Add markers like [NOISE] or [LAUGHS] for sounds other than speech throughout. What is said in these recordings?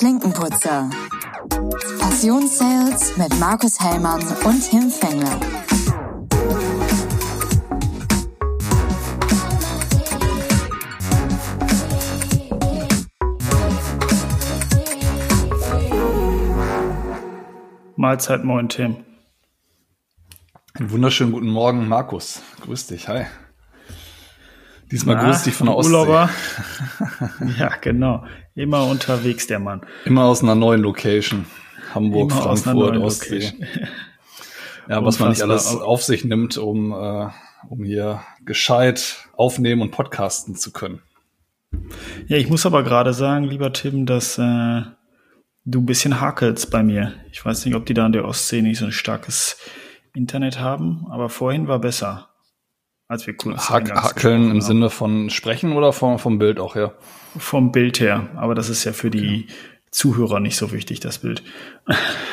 Klinkenputzer. Passionssales mit Markus Hellmann und Tim Fengler. Mahlzeit, moin Tim. Einen wunderschönen guten Morgen, Markus. Grüß dich, hi. Diesmal Na, grüß dich von der Ostsee. Urlauber. [LAUGHS] ja, genau. Immer unterwegs, der Mann. Immer aus einer neuen Location. Hamburg, Immer Frankfurt, Ostsee. ja, was man nicht alles auf sich nimmt, um, äh, um hier gescheit aufnehmen und podcasten zu können. Ja, ich muss aber gerade sagen, lieber Tim, dass äh, du ein bisschen hakelst bei mir. Ich weiß nicht, ob die da an der Ostsee nicht so ein starkes Internet haben, aber vorhin war besser als wir kurz Hack, Hackeln im Sinne von Sprechen oder vom, vom Bild auch her? Vom Bild her, aber das ist ja für die okay. Zuhörer nicht so wichtig, das Bild.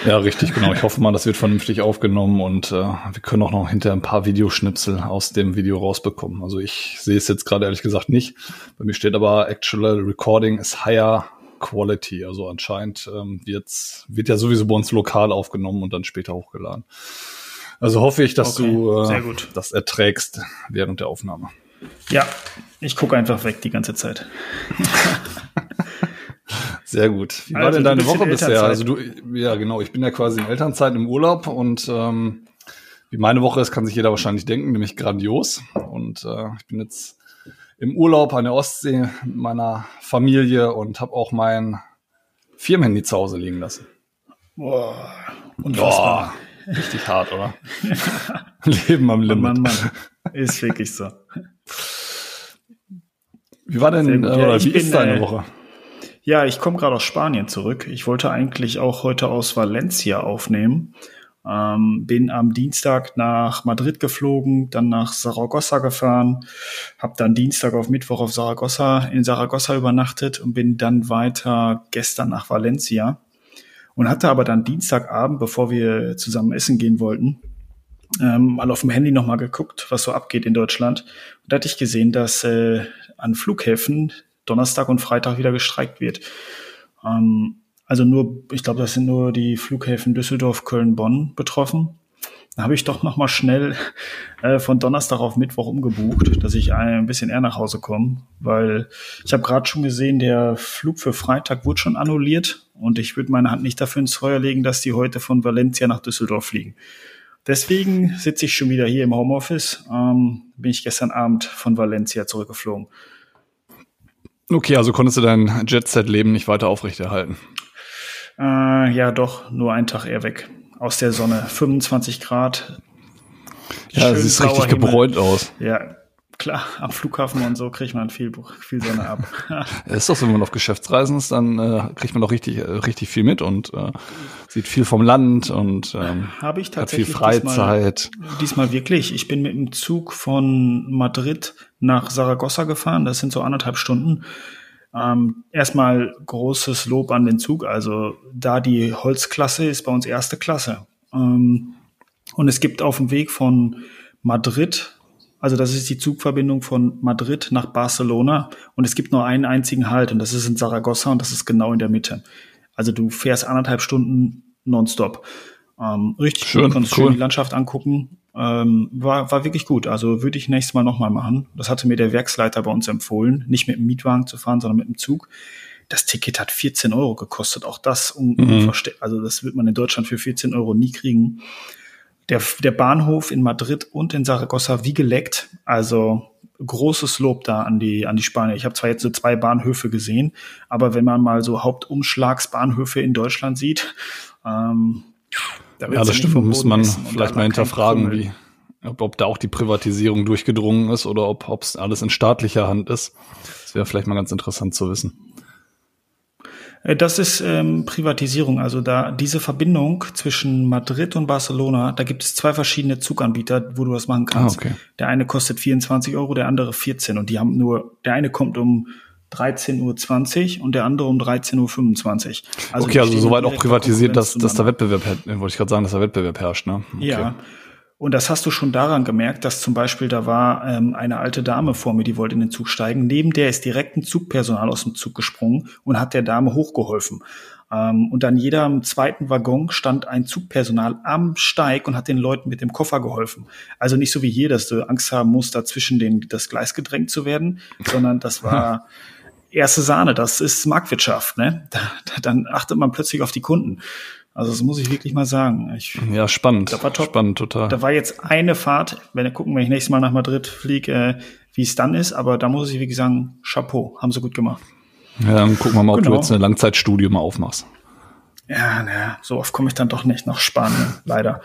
Ja, richtig, genau. Ich hoffe mal, das wird vernünftig aufgenommen und äh, wir können auch noch hinter ein paar Videoschnipsel aus dem Video rausbekommen. Also ich sehe es jetzt gerade ehrlich gesagt nicht. Bei mir steht aber Actual Recording is higher quality. Also anscheinend ähm, wird's, wird ja sowieso bei uns lokal aufgenommen und dann später hochgeladen. Also hoffe ich, dass okay, du äh, das erträgst während der Aufnahme. Ja, ich gucke einfach weg die ganze Zeit. [LAUGHS] Sehr gut. Wie also, war denn deine Woche bisher? Also du, ja genau, ich bin ja quasi in Elternzeit im Urlaub und ähm, wie meine Woche ist, kann sich jeder wahrscheinlich denken, nämlich grandios. Und äh, ich bin jetzt im Urlaub an der Ostsee mit meiner Familie und habe auch mein Firmenhandy zu Hause liegen lassen. Boah, unfassbar. Boah. Richtig hart, oder? [LAUGHS] Leben am Limit. Mann, Mann, Mann. Ist wirklich so. Wie war denn, äh, oder wie bin, ist deine äh, Woche? Ja, ich komme gerade aus Spanien zurück. Ich wollte eigentlich auch heute aus Valencia aufnehmen. Ähm, bin am Dienstag nach Madrid geflogen, dann nach Saragossa gefahren, habe dann Dienstag auf Mittwoch auf Saragossa in Saragossa übernachtet und bin dann weiter gestern nach Valencia und hatte aber dann Dienstagabend, bevor wir zusammen essen gehen wollten, ähm, mal auf dem Handy nochmal geguckt, was so abgeht in Deutschland. Und da hatte ich gesehen, dass äh, an Flughäfen Donnerstag und Freitag wieder gestreikt wird. Ähm, also nur, ich glaube, das sind nur die Flughäfen Düsseldorf, Köln, Bonn betroffen. Habe ich doch noch mal schnell äh, von Donnerstag auf Mittwoch umgebucht, dass ich ein bisschen eher nach Hause komme, weil ich habe gerade schon gesehen, der Flug für Freitag wurde schon annulliert und ich würde meine Hand nicht dafür ins Feuer legen, dass die heute von Valencia nach Düsseldorf fliegen. Deswegen sitze ich schon wieder hier im Homeoffice. Ähm, bin ich gestern Abend von Valencia zurückgeflogen. Okay, also konntest du dein Jet-Set-Leben nicht weiter aufrechterhalten? Äh, ja, doch, nur einen Tag eher weg aus der Sonne. 25 Grad. Ja, es sieht richtig Himmel. gebräunt aus. Ja, klar, am Flughafen und so kriegt man viel, viel Sonne ab. [LAUGHS] ist doch so, wenn man auf Geschäftsreisen ist, dann äh, kriegt man doch richtig, äh, richtig viel mit und äh, sieht viel vom Land und ähm, Habe ich tatsächlich hat viel Freizeit. Diesmal, diesmal wirklich. Ich bin mit dem Zug von Madrid nach Saragossa gefahren. Das sind so anderthalb Stunden. Ähm, erstmal großes Lob an den Zug. Also da die Holzklasse ist bei uns erste Klasse. Ähm, und es gibt auf dem Weg von Madrid, also das ist die Zugverbindung von Madrid nach Barcelona und es gibt nur einen einzigen Halt und das ist in Saragossa und das ist genau in der Mitte. Also du fährst anderthalb Stunden nonstop. Ähm, richtig schön, gut, kannst cool. schön die Landschaft angucken. Ähm, war, war wirklich gut. Also würde ich nächstes Mal nochmal machen. Das hatte mir der Werksleiter bei uns empfohlen, nicht mit dem Mietwagen zu fahren, sondern mit dem Zug. Das Ticket hat 14 Euro gekostet. Auch das mhm. Also das wird man in Deutschland für 14 Euro nie kriegen. Der, der Bahnhof in Madrid und in Saragossa wie geleckt. Also großes Lob da an die, an die Spanier. Ich habe zwar jetzt so zwei Bahnhöfe gesehen, aber wenn man mal so Hauptumschlagsbahnhöfe in Deutschland sieht, ähm, da ja, das stimmt. Muss man vielleicht mal hinterfragen, wie, ob, ob, da auch die Privatisierung durchgedrungen ist oder ob es alles in staatlicher Hand ist. Das wäre vielleicht mal ganz interessant zu wissen. Äh, das ist ähm, Privatisierung. Also da diese Verbindung zwischen Madrid und Barcelona, da gibt es zwei verschiedene Zuganbieter, wo du das machen kannst. Ah, okay. Der eine kostet 24 Euro, der andere 14 und die haben nur, der eine kommt um 13.20 Uhr und der andere um 13.25 Uhr. Also okay, also soweit auch privatisiert, dass, dass der Wettbewerb, wollte ich gerade sagen, dass der Wettbewerb herrscht, ne? Okay. Ja. Und das hast du schon daran gemerkt, dass zum Beispiel da war ähm, eine alte Dame vor mir, die wollte in den Zug steigen. Neben der ist direkt ein Zugpersonal aus dem Zug gesprungen und hat der Dame hochgeholfen. Ähm, und an jedem zweiten Waggon stand ein Zugpersonal am Steig und hat den Leuten mit dem Koffer geholfen. Also nicht so wie hier, dass du Angst haben musst, dazwischen den, das Gleis gedrängt zu werden, sondern das war [LAUGHS] erste Sahne. Das ist Marktwirtschaft. Ne? Da, da, dann achtet man plötzlich auf die Kunden. Also das muss ich wirklich mal sagen. Ich, ja, spannend. Das war top. Spannend, total. Da war jetzt eine Fahrt, wenn wir gucken, wenn ich nächstes Mal nach Madrid fliege, äh, wie es dann ist, aber da muss ich wirklich sagen, Chapeau, haben sie gut gemacht. Ja, dann gucken wir mal, ob genau. du jetzt eine Langzeitstudie mal aufmachst. Ja, naja, so oft komme ich dann doch nicht nach Spanien, leider.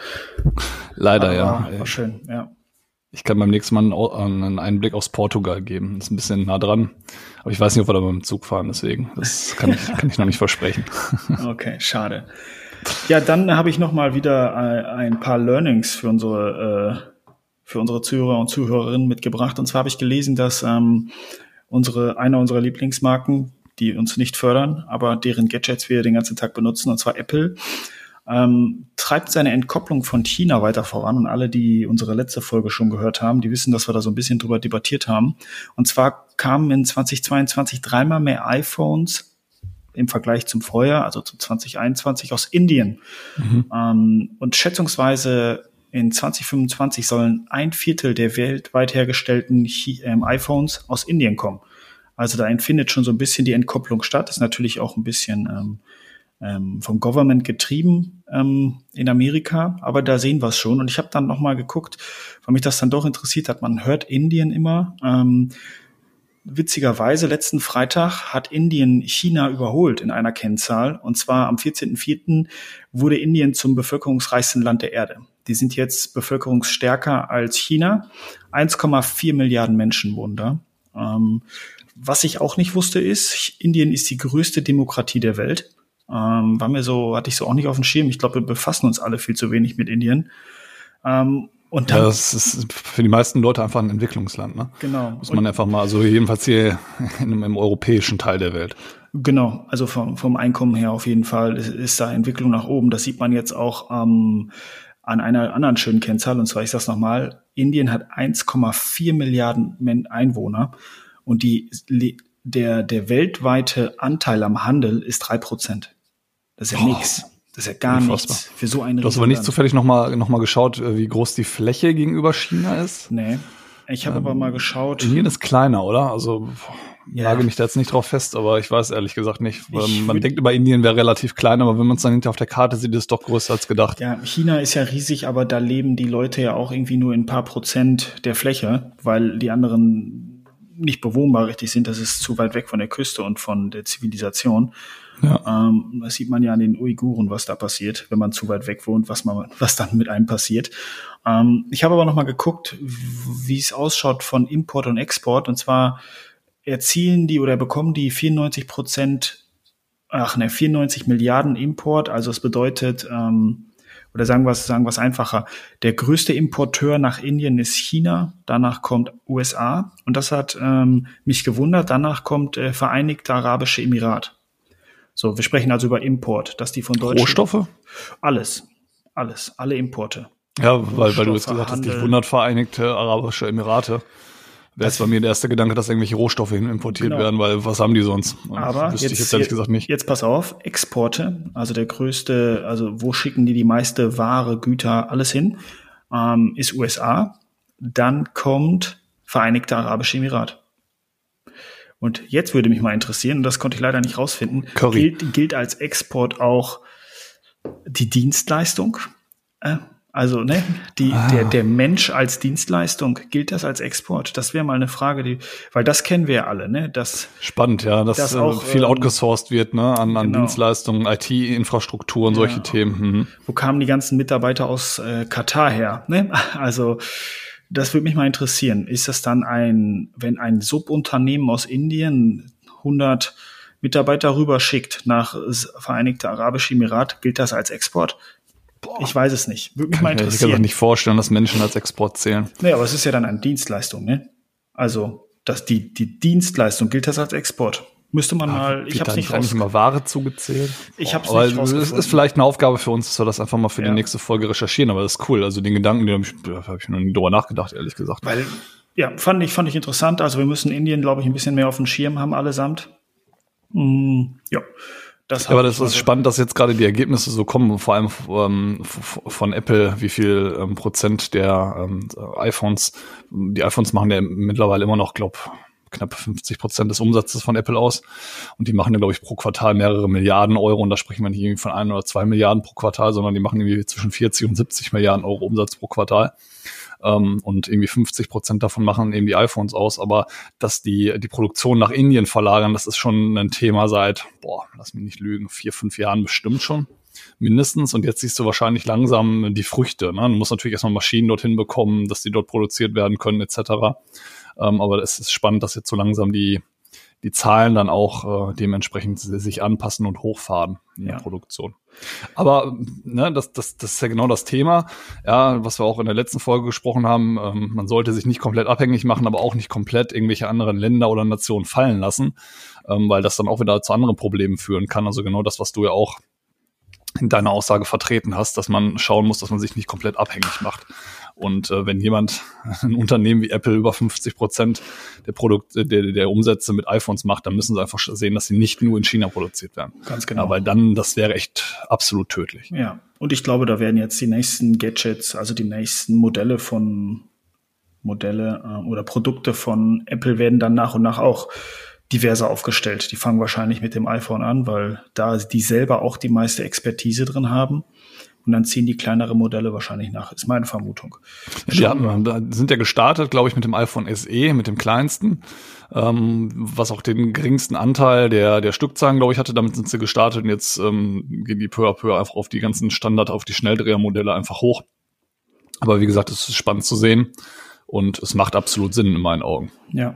Leider, aber ja. War schön, ja. Ich kann beim nächsten Mal einen Einblick aus Portugal geben. Das ist ein bisschen nah dran. Aber ich weiß nicht, ob wir da mit dem Zug fahren, deswegen. Das kann ich, kann ich noch nicht versprechen. [LAUGHS] Okay, schade. Ja, dann habe ich noch mal wieder ein paar Learnings für unsere, äh, für unsere Zuhörer und Zuhörerinnen mitgebracht. Und zwar habe ich gelesen, dass ähm, unsere, einer unserer Lieblingsmarken, die uns nicht fördern, aber deren Gadgets wir den ganzen Tag benutzen, und zwar Apple, ähm, treibt seine Entkopplung von China weiter voran. Und alle, die unsere letzte Folge schon gehört haben, die wissen, dass wir da so ein bisschen drüber debattiert haben. Und zwar kamen in 2022 dreimal mehr iPhones im Vergleich zum Vorjahr, also zu 2021 aus Indien. Mhm. Ähm, und schätzungsweise in 2025 sollen ein Viertel der weltweit hergestellten ähm, iPhones aus Indien kommen. Also da findet schon so ein bisschen die Entkopplung statt. Das ist natürlich auch ein bisschen ähm, ähm, vom Government getrieben ähm, in Amerika, aber da sehen wir es schon. Und ich habe dann noch mal geguckt, weil mich das dann doch interessiert hat. Man hört Indien immer. Ähm, Witzigerweise, letzten Freitag hat Indien China überholt in einer Kennzahl. Und zwar am 14.04. wurde Indien zum bevölkerungsreichsten Land der Erde. Die sind jetzt bevölkerungsstärker als China. 1,4 Milliarden Menschen wohnen da. Ähm, was ich auch nicht wusste ist, Indien ist die größte Demokratie der Welt. Ähm, war mir so, hatte ich so auch nicht auf dem Schirm. Ich glaube, wir befassen uns alle viel zu wenig mit Indien. Ähm, und dann, ja, das ist für die meisten Leute einfach ein Entwicklungsland, ne? Genau. Muss man und, einfach mal, also jedenfalls hier in, im europäischen Teil der Welt. Genau, also vom, vom Einkommen her auf jeden Fall ist, ist da Entwicklung nach oben. Das sieht man jetzt auch ähm, an einer anderen schönen Kennzahl, und zwar, ich sage nochmal, Indien hat 1,4 Milliarden Einwohner und die, der, der weltweite Anteil am Handel ist drei Prozent. Das ist ja oh. nix. Das ist ja gar Unfassbar. nichts für so eine Du hast aber nicht zufällig nochmal noch mal geschaut, äh, wie groß die Fläche gegenüber China ist? Nee. Ich habe ähm, aber mal geschaut. Indien ist kleiner, oder? Also ja. lage mich da jetzt nicht drauf fest, aber ich weiß ehrlich gesagt nicht. Ich man denkt über Indien wäre relativ klein, aber wenn man es dann hinter auf der Karte sieht, ist es doch größer als gedacht. Ja, China ist ja riesig, aber da leben die Leute ja auch irgendwie nur in ein paar Prozent der Fläche, weil die anderen nicht bewohnbar richtig sind. Das ist zu weit weg von der Küste und von der Zivilisation. Ja. Ähm, das sieht man ja an den Uiguren, was da passiert, wenn man zu weit weg wohnt, was man, [LAUGHS] was dann mit einem passiert. Ähm, ich habe aber noch mal geguckt, wie es ausschaut von Import und Export. Und zwar erzielen die oder bekommen die 94 Prozent, ach ne, 94 Milliarden Import. Also es bedeutet, ähm, oder sagen wir es sagen wir's einfacher, der größte Importeur nach Indien ist China, danach kommt USA und das hat ähm, mich gewundert, danach kommt äh, Vereinigte Arabische Emirat. So, wir sprechen also über Import, dass die von Deutschland. Rohstoffe? Alles. Alles. Alle Importe. Ja, weil, weil du jetzt gesagt hast, dich wundert Vereinigte Arabische Emirate. Wäre jetzt bei mir der erste Gedanke, dass irgendwelche Rohstoffe hin importiert genau. werden, weil was haben die sonst? Aber jetzt, ich jetzt ehrlich gesagt nicht. Jetzt pass auf, Exporte, also der größte, also wo schicken die die meiste Ware, Güter, alles hin, ähm, ist USA. Dann kommt Vereinigte Arabische Emirate. Und jetzt würde mich mal interessieren, und das konnte ich leider nicht rausfinden, gilt, gilt als Export auch die Dienstleistung? Äh, also, ne, die, ah. der, der Mensch als Dienstleistung, gilt das als Export? Das wäre mal eine Frage, die, weil das kennen wir ja alle, ne? Das, Spannend, ja, dass das äh, auch, viel ähm, outgesourced wird, ne, an, an genau. Dienstleistungen, IT-Infrastruktur und ja. solche Themen. Mhm. Wo kamen die ganzen Mitarbeiter aus äh, Katar her, ne? [LAUGHS] Also, das würde mich mal interessieren. Ist das dann ein, wenn ein Subunternehmen aus Indien 100 Mitarbeiter rüberschickt nach Vereinigte Arabische Emirat, gilt das als Export? Ich weiß es nicht. Würde mich Kann mal interessieren. Ich kann mir nicht vorstellen, dass Menschen als Export zählen. Nee, aber es ist ja dann eine Dienstleistung, ne? Also, dass die, die Dienstleistung gilt das als Export. Müsste man ja, mal, ich habe nicht raus. mal Ware zugezählt. Ich habe es nicht Es ist vielleicht eine Aufgabe für uns, dass wir das einfach mal für ja. die nächste Folge recherchieren, aber das ist cool. Also den Gedanken, den habe ich, hab ich noch nie drüber nachgedacht, ehrlich gesagt. Weil, ja, fand ich, fand ich interessant. Also wir müssen Indien, glaube ich, ein bisschen mehr auf dem Schirm haben allesamt. Mm, ja. Das aber das ist spannend, dass jetzt gerade die Ergebnisse so kommen, vor allem ähm, von Apple, wie viel ähm, Prozent der ähm, iPhones, die iPhones machen ja mittlerweile immer noch, glaub, knapp 50 Prozent des Umsatzes von Apple aus. Und die machen ja, glaube ich, pro Quartal mehrere Milliarden Euro. Und da sprechen wir nicht irgendwie von ein oder zwei Milliarden pro Quartal, sondern die machen irgendwie zwischen 40 und 70 Milliarden Euro Umsatz pro Quartal ähm, und irgendwie 50 Prozent davon machen eben die iPhones aus. Aber dass die, die Produktion nach Indien verlagern, das ist schon ein Thema seit, boah, lass mich nicht lügen, vier, fünf Jahren bestimmt schon. Mindestens. Und jetzt siehst du wahrscheinlich langsam die Früchte. Ne? Du musst natürlich erstmal Maschinen dorthin bekommen, dass die dort produziert werden können, etc. Ähm, aber es ist spannend, dass jetzt so langsam die, die Zahlen dann auch äh, dementsprechend sich anpassen und hochfahren in ja. der Produktion. Aber ne, das, das, das ist ja genau das Thema, ja, was wir auch in der letzten Folge gesprochen haben. Ähm, man sollte sich nicht komplett abhängig machen, aber auch nicht komplett irgendwelche anderen Länder oder Nationen fallen lassen, ähm, weil das dann auch wieder zu anderen Problemen führen kann. Also genau das, was du ja auch in deiner Aussage vertreten hast, dass man schauen muss, dass man sich nicht komplett abhängig macht. Und äh, wenn jemand, [LAUGHS] ein Unternehmen wie Apple über 50 Prozent der Produkte, der, der Umsätze mit iPhones macht, dann müssen sie einfach sehen, dass sie nicht nur in China produziert werden. Ganz genau. Weil dann, das wäre echt absolut tödlich. Ja. Und ich glaube, da werden jetzt die nächsten Gadgets, also die nächsten Modelle von Modelle äh, oder Produkte von Apple werden dann nach und nach auch diverser aufgestellt. Die fangen wahrscheinlich mit dem iPhone an, weil da die selber auch die meiste Expertise drin haben. Und dann ziehen die kleinere Modelle wahrscheinlich nach, ist meine Vermutung. Ja, die sind ja gestartet, glaube ich, mit dem iPhone SE, mit dem kleinsten, ähm, was auch den geringsten Anteil der, der Stückzahlen, glaube ich, hatte. Damit sind sie gestartet und jetzt ähm, gehen die peu à peu einfach auf die ganzen Standard, auf die Schnelldrehermodelle einfach hoch. Aber wie gesagt, es ist spannend zu sehen. Und es macht absolut Sinn in meinen Augen. Ja.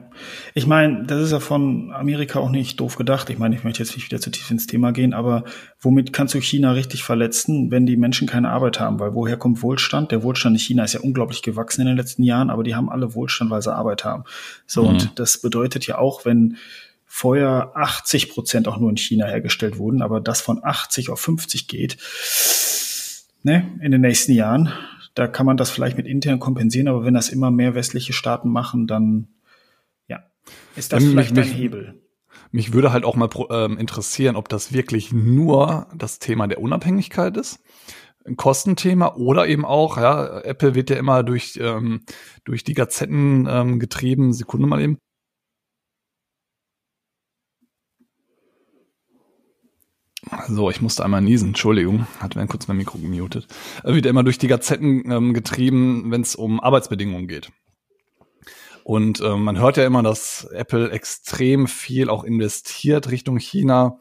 Ich meine, das ist ja von Amerika auch nicht doof gedacht. Ich meine, ich möchte jetzt nicht wieder zu tief ins Thema gehen, aber womit kannst du China richtig verletzen, wenn die Menschen keine Arbeit haben? Weil woher kommt Wohlstand? Der Wohlstand in China ist ja unglaublich gewachsen in den letzten Jahren, aber die haben alle Wohlstand, weil sie Arbeit haben. So, mhm. und das bedeutet ja auch, wenn vorher 80 Prozent auch nur in China hergestellt wurden, aber das von 80 auf 50 geht, ne, in den nächsten Jahren, da kann man das vielleicht mit intern kompensieren, aber wenn das immer mehr westliche Staaten machen, dann ja, ist das ähm, vielleicht mich, ein Hebel. Mich würde halt auch mal ähm, interessieren, ob das wirklich nur das Thema der Unabhängigkeit ist ein Kostenthema oder eben auch, ja, Apple wird ja immer durch, ähm, durch die Gazetten ähm, getrieben. Sekunde mal eben. So, ich musste einmal niesen, Entschuldigung, hatte mir kurz mein Mikro gemutet. Er wird immer durch die Gazetten ähm, getrieben, wenn es um Arbeitsbedingungen geht. Und ähm, man hört ja immer, dass Apple extrem viel auch investiert Richtung China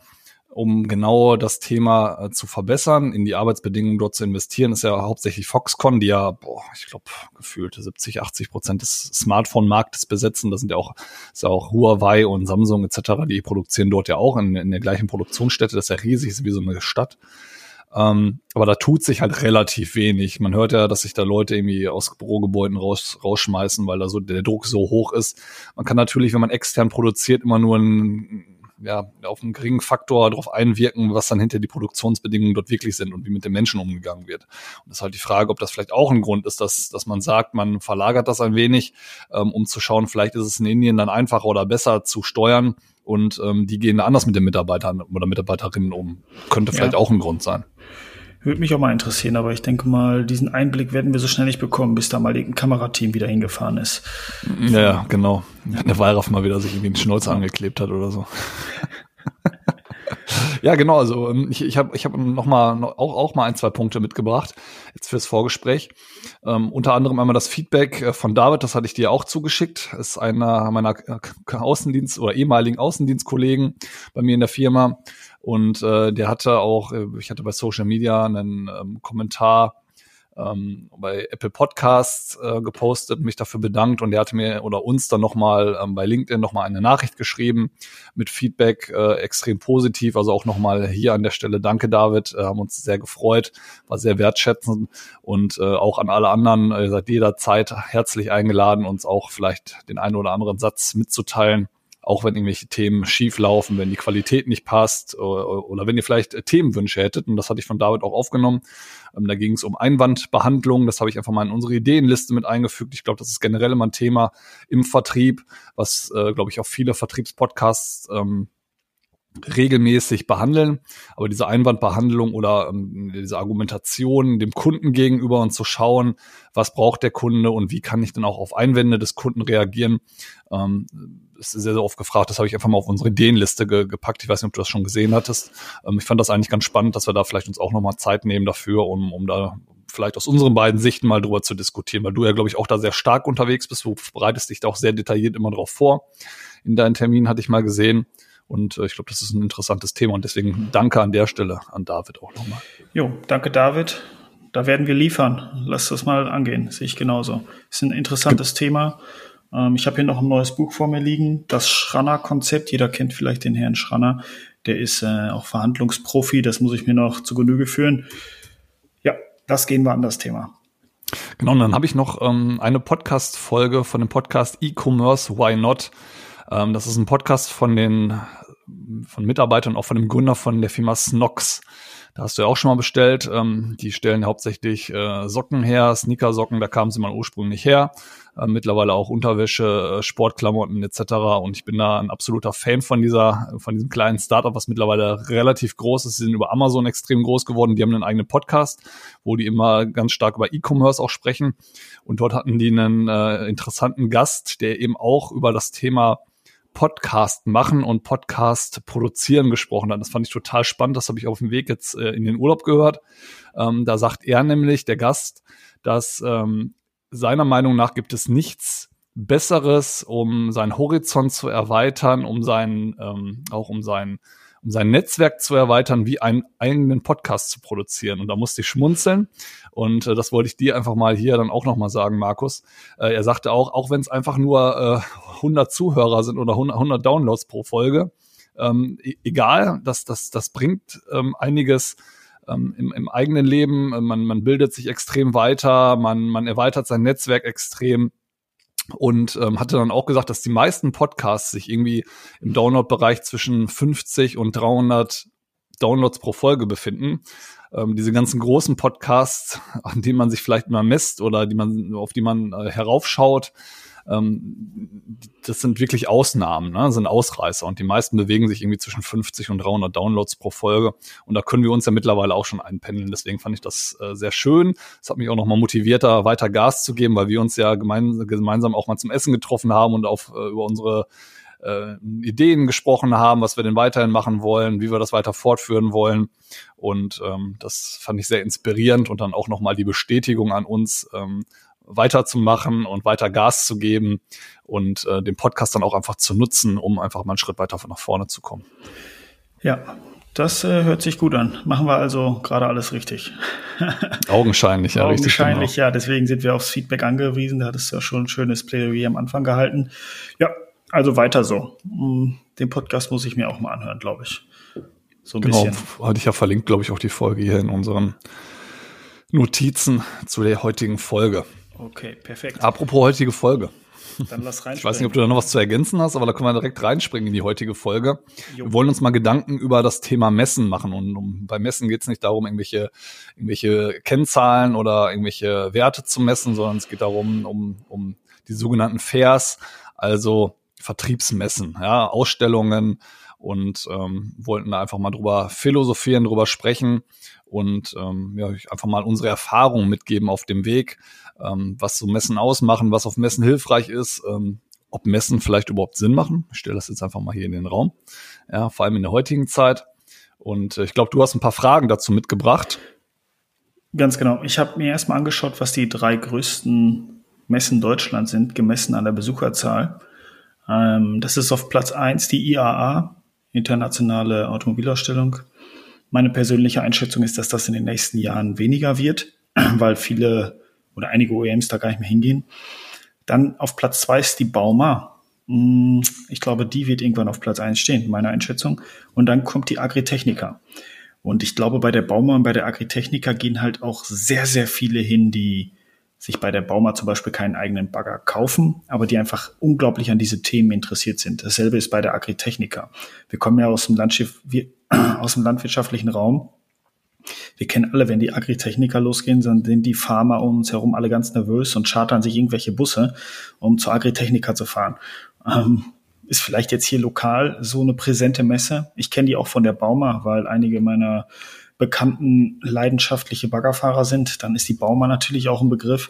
um genau das Thema äh, zu verbessern, in die Arbeitsbedingungen dort zu investieren, ist ja hauptsächlich Foxconn, die ja, boah, ich glaube, gefühlt 70, 80 Prozent des Smartphone-Marktes besetzen. Das sind ja auch, ist ja auch Huawei und Samsung etc., die produzieren dort ja auch in, in der gleichen Produktionsstätte. Das ist ja riesig, ist wie so eine Stadt. Ähm, aber da tut sich halt relativ wenig. Man hört ja, dass sich da Leute irgendwie aus Bürogebäuden raus, rausschmeißen, weil da so der Druck so hoch ist. Man kann natürlich, wenn man extern produziert, immer nur ein ja, auf einen geringen Faktor darauf einwirken, was dann hinter die Produktionsbedingungen dort wirklich sind und wie mit den Menschen umgegangen wird. Und das ist halt die Frage, ob das vielleicht auch ein Grund ist, dass, dass man sagt, man verlagert das ein wenig, ähm, um zu schauen, vielleicht ist es in Indien dann einfacher oder besser zu steuern und ähm, die gehen anders mit den Mitarbeitern oder Mitarbeiterinnen um. Könnte vielleicht ja. auch ein Grund sein. Würde mich auch mal interessieren, aber ich denke mal, diesen Einblick werden wir so schnell nicht bekommen, bis da mal ein Kamerateam wieder hingefahren ist. Ja, genau. Der Wallraff mal wieder sich irgendwie den Schnäuzer angeklebt hat oder so. ja, genau. Also ähm, ich, ich habe ich hab noch mal auch auch mal ein zwei Punkte mitgebracht jetzt fürs Vorgespräch. Ähm, unter anderem einmal das Feedback äh, von David, das hatte ich dir auch zugeschickt. Ist einer meiner äh, Außendienst oder ehemaligen Außendienstkollegen bei mir in der Firma und äh, der hatte auch, äh, ich hatte bei Social Media einen ähm, Kommentar ähm, bei Apple Podcasts äh, gepostet, mich dafür bedankt. Und der hatte mir oder uns dann nochmal ähm, bei LinkedIn nochmal eine Nachricht geschrieben mit Feedback, äh, extrem positiv. Also auch nochmal hier an der Stelle danke David, äh, haben uns sehr gefreut, war sehr wertschätzend. Und äh, auch an alle anderen, äh, seid jederzeit herzlich eingeladen, uns auch vielleicht den einen oder anderen Satz mitzuteilen auch wenn irgendwelche Themen schief laufen, wenn die Qualität nicht passt oder, oder wenn ihr vielleicht Themenwünsche hättet. Und das hatte ich von David auch aufgenommen. Ähm, da ging es um Einwandbehandlung. Das habe ich einfach mal in unsere Ideenliste mit eingefügt. Ich glaube, das ist generell immer ein Thema im Vertrieb, was, äh, glaube ich, auch viele Vertriebspodcasts ähm, regelmäßig behandeln. Aber diese Einwandbehandlung oder ähm, diese Argumentation dem Kunden gegenüber und zu schauen, was braucht der Kunde und wie kann ich dann auch auf Einwände des Kunden reagieren, ähm, ist sehr, sehr oft gefragt. Das habe ich einfach mal auf unsere Ideenliste ge gepackt. Ich weiß nicht, ob du das schon gesehen hattest. Ähm, ich fand das eigentlich ganz spannend, dass wir da vielleicht uns auch nochmal Zeit nehmen dafür, um, um da vielleicht aus unseren beiden Sichten mal drüber zu diskutieren, weil du ja, glaube ich, auch da sehr stark unterwegs bist. Du bereitest dich da auch sehr detailliert immer drauf vor. In deinen Terminen hatte ich mal gesehen. Und äh, ich glaube, das ist ein interessantes Thema und deswegen danke an der Stelle an David auch nochmal. Jo, danke David. Da werden wir liefern. Lass das mal angehen. Sehe ich genauso. Ist ein interessantes Ge Thema. Ähm, ich habe hier noch ein neues Buch vor mir liegen. Das Schranner-Konzept. Jeder kennt vielleicht den Herrn Schranner. Der ist äh, auch Verhandlungsprofi. Das muss ich mir noch zu Genüge führen. Ja, das gehen wir an das Thema. Genau, und dann habe ich noch ähm, eine Podcast-Folge von dem Podcast E-Commerce Why Not ähm, das ist ein Podcast von den von Mitarbeitern, auch von dem Gründer von der Firma Snox. Da hast du ja auch schon mal bestellt. Ähm, die stellen hauptsächlich äh, Socken her, Sneakersocken, da kamen sie mal ursprünglich her. Äh, mittlerweile auch Unterwäsche, äh, Sportklamotten etc. Und ich bin da ein absoluter Fan von dieser, von diesem kleinen Startup, was mittlerweile relativ groß ist. Sie sind über Amazon extrem groß geworden. Die haben einen eigenen Podcast, wo die immer ganz stark über E-Commerce auch sprechen. Und dort hatten die einen äh, interessanten Gast, der eben auch über das Thema Podcast machen und Podcast produzieren gesprochen hat. Das fand ich total spannend. Das habe ich auf dem Weg jetzt äh, in den Urlaub gehört. Ähm, da sagt er nämlich, der Gast, dass ähm, seiner Meinung nach gibt es nichts Besseres, um seinen Horizont zu erweitern, um seinen, ähm, auch um seinen sein Netzwerk zu erweitern, wie einen eigenen Podcast zu produzieren. Und da musste ich schmunzeln. Und äh, das wollte ich dir einfach mal hier dann auch nochmal sagen, Markus. Äh, er sagte auch, auch wenn es einfach nur äh, 100 Zuhörer sind oder 100, 100 Downloads pro Folge, ähm, e-, egal, das, das, das bringt ähm, einiges ähm, im, im eigenen Leben. Man, man bildet sich extrem weiter, man, man erweitert sein Netzwerk extrem und ähm, hatte dann auch gesagt, dass die meisten Podcasts sich irgendwie im Download-Bereich zwischen 50 und 300 Downloads pro Folge befinden. Ähm, diese ganzen großen Podcasts, an denen man sich vielleicht mal misst oder die man, auf die man äh, heraufschaut, ähm, das sind wirklich Ausnahmen, ne? sind Ausreißer und die meisten bewegen sich irgendwie zwischen 50 und 300 Downloads pro Folge und da können wir uns ja mittlerweile auch schon einpendeln. Deswegen fand ich das äh, sehr schön. Es hat mich auch nochmal motiviert, da weiter Gas zu geben, weil wir uns ja gemein, gemeinsam auch mal zum Essen getroffen haben und auf äh, über unsere äh, Ideen gesprochen haben, was wir denn weiterhin machen wollen, wie wir das weiter fortführen wollen. Und ähm, das fand ich sehr inspirierend und dann auch nochmal die Bestätigung an uns, ähm, weiterzumachen und weiter Gas zu geben und äh, den Podcast dann auch einfach zu nutzen, um einfach mal einen Schritt weiter nach vorne zu kommen. Ja, das äh, hört sich gut an. Machen wir also gerade alles richtig. [LAUGHS] Augenscheinlich, ja, Augenscheinlich, richtig, genau. ja. Deswegen sind wir aufs Feedback angewiesen. Da hattest du ja schon ein schönes Plädoyer am Anfang gehalten. Ja, also weiter so. Mm, den Podcast muss ich mir auch mal anhören, glaube ich. So ein genau, bisschen. hatte ich ja verlinkt, glaube ich, auch die Folge hier in unseren Notizen zu der heutigen Folge. Okay, perfekt. Apropos heutige Folge. Dann lass reinspringen. [LAUGHS] Ich weiß nicht, ob du da noch was zu ergänzen hast, aber da können wir direkt reinspringen in die heutige Folge. Jo. Wir wollen uns mal Gedanken über das Thema Messen machen. Und um, bei Messen geht es nicht darum, irgendwelche, irgendwelche Kennzahlen oder irgendwelche Werte zu messen, sondern es geht darum, um, um die sogenannten Fairs, also Vertriebsmessen, ja, Ausstellungen und ähm, wollten da einfach mal drüber philosophieren, drüber sprechen und ähm, ja, einfach mal unsere Erfahrungen mitgeben auf dem Weg, ähm, was so Messen ausmachen, was auf Messen hilfreich ist, ähm, ob Messen vielleicht überhaupt Sinn machen. Ich stelle das jetzt einfach mal hier in den Raum, ja, vor allem in der heutigen Zeit. Und äh, ich glaube, du hast ein paar Fragen dazu mitgebracht. Ganz genau. Ich habe mir erstmal angeschaut, was die drei größten Messen Deutschlands sind, gemessen an der Besucherzahl. Ähm, das ist auf Platz eins die IAA, Internationale Automobilausstellung. Meine persönliche Einschätzung ist, dass das in den nächsten Jahren weniger wird, [CLEARS THROAT] weil viele oder einige OEMs da gar nicht mehr hingehen. Dann auf Platz zwei ist die Bauma. Hm, ich glaube, die wird irgendwann auf Platz eins stehen, meine Einschätzung. Und dann kommt die Agritechnica. Und ich glaube, bei der Bauma und bei der Agritechnica gehen halt auch sehr, sehr viele hin, die sich bei der Bauma zum Beispiel keinen eigenen Bagger kaufen, aber die einfach unglaublich an diese Themen interessiert sind. Dasselbe ist bei der Agritechnica. Wir kommen ja aus dem Landschiff, wir, [CLEARS THROAT] aus dem landwirtschaftlichen Raum. Wir kennen alle, wenn die Agritechniker losgehen, dann sind die Farmer um uns herum alle ganz nervös und chartern sich irgendwelche Busse, um zur Agritechniker zu fahren. Ähm, ist vielleicht jetzt hier lokal so eine präsente Messe. Ich kenne die auch von der Bauma, weil einige meiner bekannten leidenschaftliche Baggerfahrer sind. Dann ist die Bauma natürlich auch ein Begriff.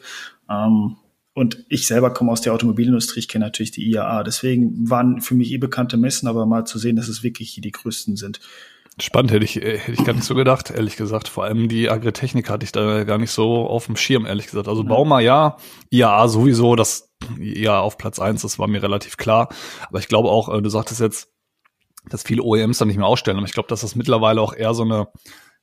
Ähm, und ich selber komme aus der Automobilindustrie, ich kenne natürlich die IAA. Deswegen waren für mich eh bekannte Messen, aber mal zu sehen, dass es wirklich hier die größten sind. Spannend, hätte ich, hätte ich gar nicht so gedacht, ehrlich gesagt. Vor allem die Agritechnik hatte ich da gar nicht so auf dem Schirm, ehrlich gesagt. Also Bauma ja, IAA sowieso, das ja auf Platz eins, das war mir relativ klar. Aber ich glaube auch, äh, du sagtest jetzt, dass viele OEMs da nicht mehr ausstellen. Aber ich glaube, dass das mittlerweile auch eher so eine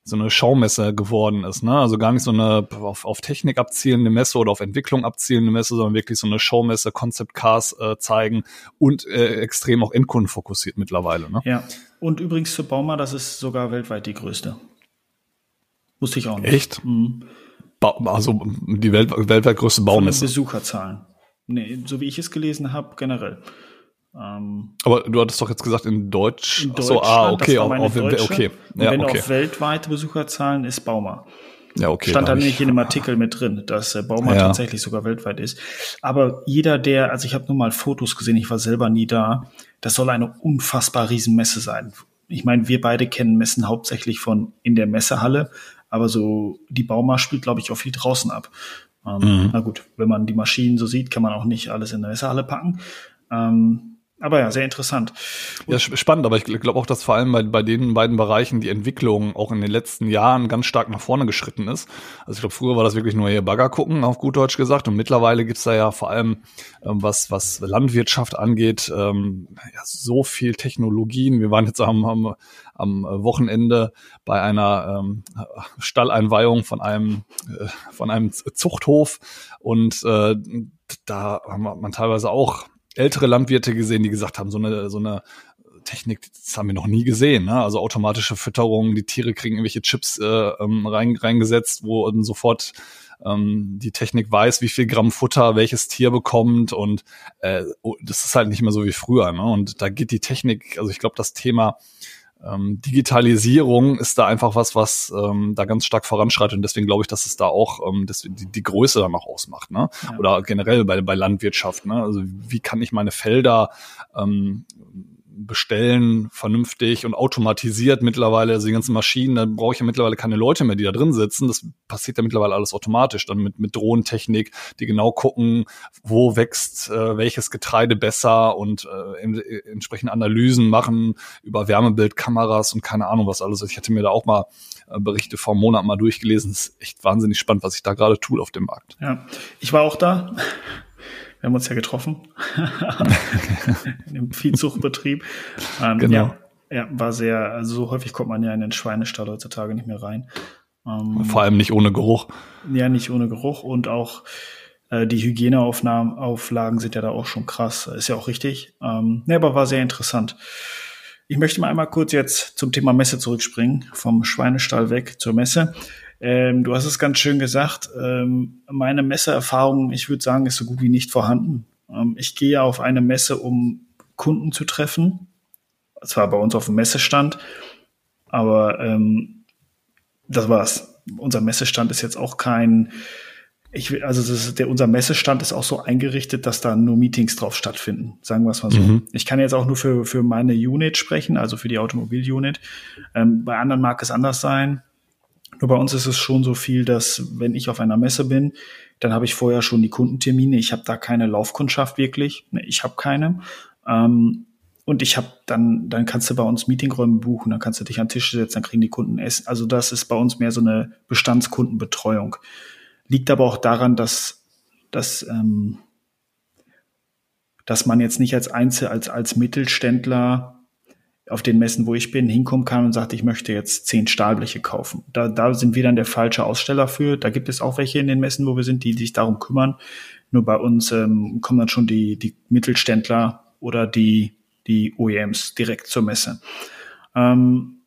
so eine Schaumesse geworden ist, ne? Also gar nicht so eine auf, auf Technik abzielende Messe oder auf Entwicklung abzielende Messe, sondern wirklich so eine Showmesse, Concept Cars äh, zeigen und äh, extrem auch Endkunden fokussiert mittlerweile, ne? Ja. Und übrigens für Bauma, das ist sogar weltweit die größte. Wusste ich auch nicht. Echt? Mhm. also die Welt, weltweit größte Baumesse. Besucherzahlen. Nee, so wie ich es gelesen habe, generell. Ähm, Aber du hattest doch jetzt gesagt in Deutsch. In so, ah, okay, auf, auf, okay. Ja, wenn okay. auf weltweite Besucherzahlen ist Bauma. Ja, okay. Stand da nicht in dem Artikel mit drin, dass äh, Bauma ja. tatsächlich sogar weltweit ist. Aber jeder, der, also ich habe nur mal Fotos gesehen, ich war selber nie da, das soll eine unfassbar Riesenmesse sein. Ich meine, wir beide kennen Messen hauptsächlich von in der Messehalle, aber so die Bauma spielt, glaube ich, auch viel draußen ab. Ähm, mhm. Na gut, wenn man die Maschinen so sieht, kann man auch nicht alles in der Messehalle packen. Ähm, aber ja, sehr interessant. Und ja, spannend, aber ich glaube auch, dass vor allem bei, bei den beiden Bereichen die Entwicklung auch in den letzten Jahren ganz stark nach vorne geschritten ist. Also ich glaube, früher war das wirklich nur hier Bagger gucken, auf gut Deutsch gesagt. Und mittlerweile gibt's da ja vor allem, ähm, was, was Landwirtschaft angeht, ähm, ja, so viel Technologien. Wir waren jetzt am, am, am Wochenende bei einer ähm, Stalleinweihung von einem, äh, von einem Zuchthof und äh, da haben man teilweise auch ältere Landwirte gesehen, die gesagt haben, so eine, so eine Technik, das haben wir noch nie gesehen. Ne? Also automatische Fütterung, die Tiere kriegen irgendwelche Chips äh, ähm, rein, reingesetzt, wo dann sofort ähm, die Technik weiß, wie viel Gramm Futter welches Tier bekommt und äh, oh, das ist halt nicht mehr so wie früher. Ne? Und da geht die Technik, also ich glaube, das Thema ähm, Digitalisierung ist da einfach was, was ähm, da ganz stark voranschreitet und deswegen glaube ich, dass es da auch ähm, das, die, die Größe dann auch ausmacht, ne? Ja. Oder generell bei, bei Landwirtschaft, ne? Also wie kann ich meine Felder ähm, bestellen, vernünftig und automatisiert mittlerweile, also die ganzen Maschinen, da brauche ich ja mittlerweile keine Leute mehr, die da drin sitzen. Das passiert ja mittlerweile alles automatisch, dann mit, mit Drohnentechnik, die genau gucken, wo wächst äh, welches Getreide besser und äh, äh, entsprechend Analysen machen über Wärmebildkameras und keine Ahnung was alles. Ich hatte mir da auch mal äh, Berichte vor einem Monat mal durchgelesen. Das ist echt wahnsinnig spannend, was sich da gerade tut auf dem Markt. Ja, ich war auch da. Wir haben uns ja getroffen. [LAUGHS] Im Viehzuchtbetrieb. Ähm, genau. Ja, ja, war sehr, also so häufig kommt man ja in den Schweinestall heutzutage nicht mehr rein. Ähm, Vor allem nicht ohne Geruch. Ja, nicht ohne Geruch und auch äh, die Hygieneaufnahmen, Auflagen sind ja da auch schon krass. Ist ja auch richtig. Ähm, ne, aber war sehr interessant. Ich möchte mal einmal kurz jetzt zum Thema Messe zurückspringen, vom Schweinestall weg zur Messe. Ähm, du hast es ganz schön gesagt. Ähm, meine Messeerfahrung, ich würde sagen, ist so gut wie nicht vorhanden. Ähm, ich gehe auf eine Messe, um Kunden zu treffen. Zwar bei uns auf dem Messestand, aber ähm, das war's. Unser Messestand ist jetzt auch kein, ich, also das ist, der, unser Messestand ist auch so eingerichtet, dass da nur Meetings drauf stattfinden. Sagen wir es mal so. Mhm. Ich kann jetzt auch nur für, für meine Unit sprechen, also für die Automobil-Unit. Ähm, bei anderen mag es anders sein. Nur bei uns ist es schon so viel, dass wenn ich auf einer Messe bin, dann habe ich vorher schon die Kundentermine. Ich habe da keine Laufkundschaft wirklich. Ich habe keine. Ähm, und ich habe dann, dann kannst du bei uns Meetingräume buchen, dann kannst du dich an den Tisch setzen, dann kriegen die Kunden Essen. Also das ist bei uns mehr so eine Bestandskundenbetreuung. Liegt aber auch daran, dass, dass, ähm, dass man jetzt nicht als Einzel, als, als Mittelständler auf den Messen, wo ich bin, hinkommen kann und sagt, ich möchte jetzt zehn Stahlbleche kaufen. Da, da sind wir dann der falsche Aussteller für. Da gibt es auch welche in den Messen, wo wir sind, die sich darum kümmern. Nur bei uns ähm, kommen dann schon die, die Mittelständler oder die, die OEMs direkt zur Messe. Ähm,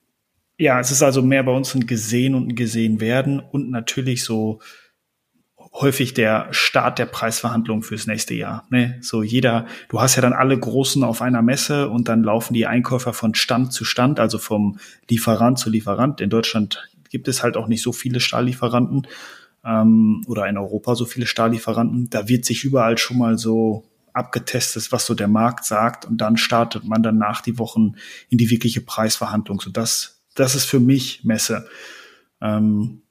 ja, es ist also mehr bei uns ein Gesehen und ein Gesehen werden und natürlich so häufig der Start der Preisverhandlungen fürs nächste Jahr. Ne? So jeder, du hast ja dann alle Großen auf einer Messe und dann laufen die Einkäufer von Stand zu Stand, also vom Lieferant zu Lieferant. In Deutschland gibt es halt auch nicht so viele Stahllieferanten ähm, oder in Europa so viele Stahllieferanten. Da wird sich überall schon mal so abgetestet, was so der Markt sagt und dann startet man danach die Wochen in die wirkliche Preisverhandlung. So das, das ist für mich Messe. Ähm,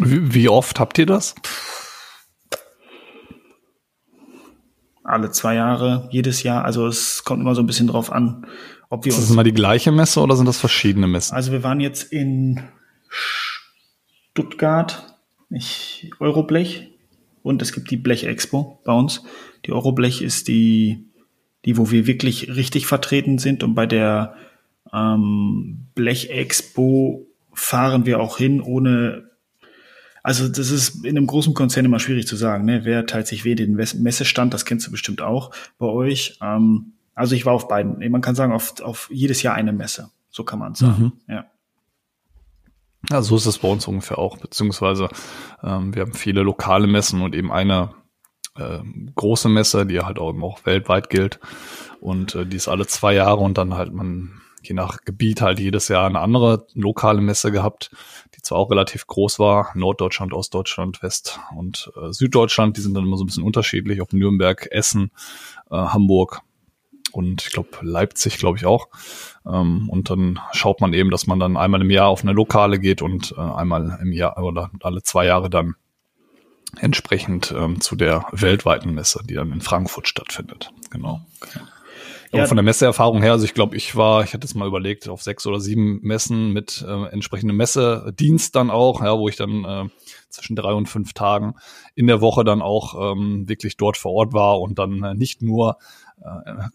wie, wie oft habt ihr das? Alle zwei Jahre, jedes Jahr. Also es kommt immer so ein bisschen drauf an, ob wir ist uns. Ist das immer die gleiche Messe oder sind das verschiedene Messen? Also wir waren jetzt in Stuttgart, ich, Euroblech und es gibt die Blech Expo bei uns. Die Euroblech ist die, die, wo wir wirklich richtig vertreten sind und bei der ähm, Blech Expo fahren wir auch hin, ohne also das ist in einem großen Konzern immer schwierig zu sagen, ne? wer teilt sich weh den Messestand, das kennst du bestimmt auch bei euch. Ähm, also ich war auf beiden, man kann sagen, auf, auf jedes Jahr eine Messe, so kann man sagen, mhm. ja. Ja, so ist es bei uns ungefähr auch, beziehungsweise ähm, wir haben viele lokale Messen und eben eine äh, große Messe, die halt auch, auch weltweit gilt und äh, die ist alle zwei Jahre und dann halt man je nach Gebiet halt jedes Jahr eine andere lokale Messe gehabt, die zwar auch relativ groß war, Norddeutschland, Ostdeutschland, West- und äh, Süddeutschland, die sind dann immer so ein bisschen unterschiedlich, ob Nürnberg, Essen, äh, Hamburg und ich glaube Leipzig, glaube ich auch. Ähm, und dann schaut man eben, dass man dann einmal im Jahr auf eine Lokale geht und äh, einmal im Jahr oder alle zwei Jahre dann entsprechend ähm, zu der weltweiten Messe, die dann in Frankfurt stattfindet. Genau. Okay. Aber von der Messeerfahrung her, also ich glaube, ich war, ich hatte es mal überlegt, auf sechs oder sieben Messen mit äh, entsprechendem Messedienst dann auch, ja, wo ich dann äh, zwischen drei und fünf Tagen in der Woche dann auch ähm, wirklich dort vor Ort war und dann äh, nicht nur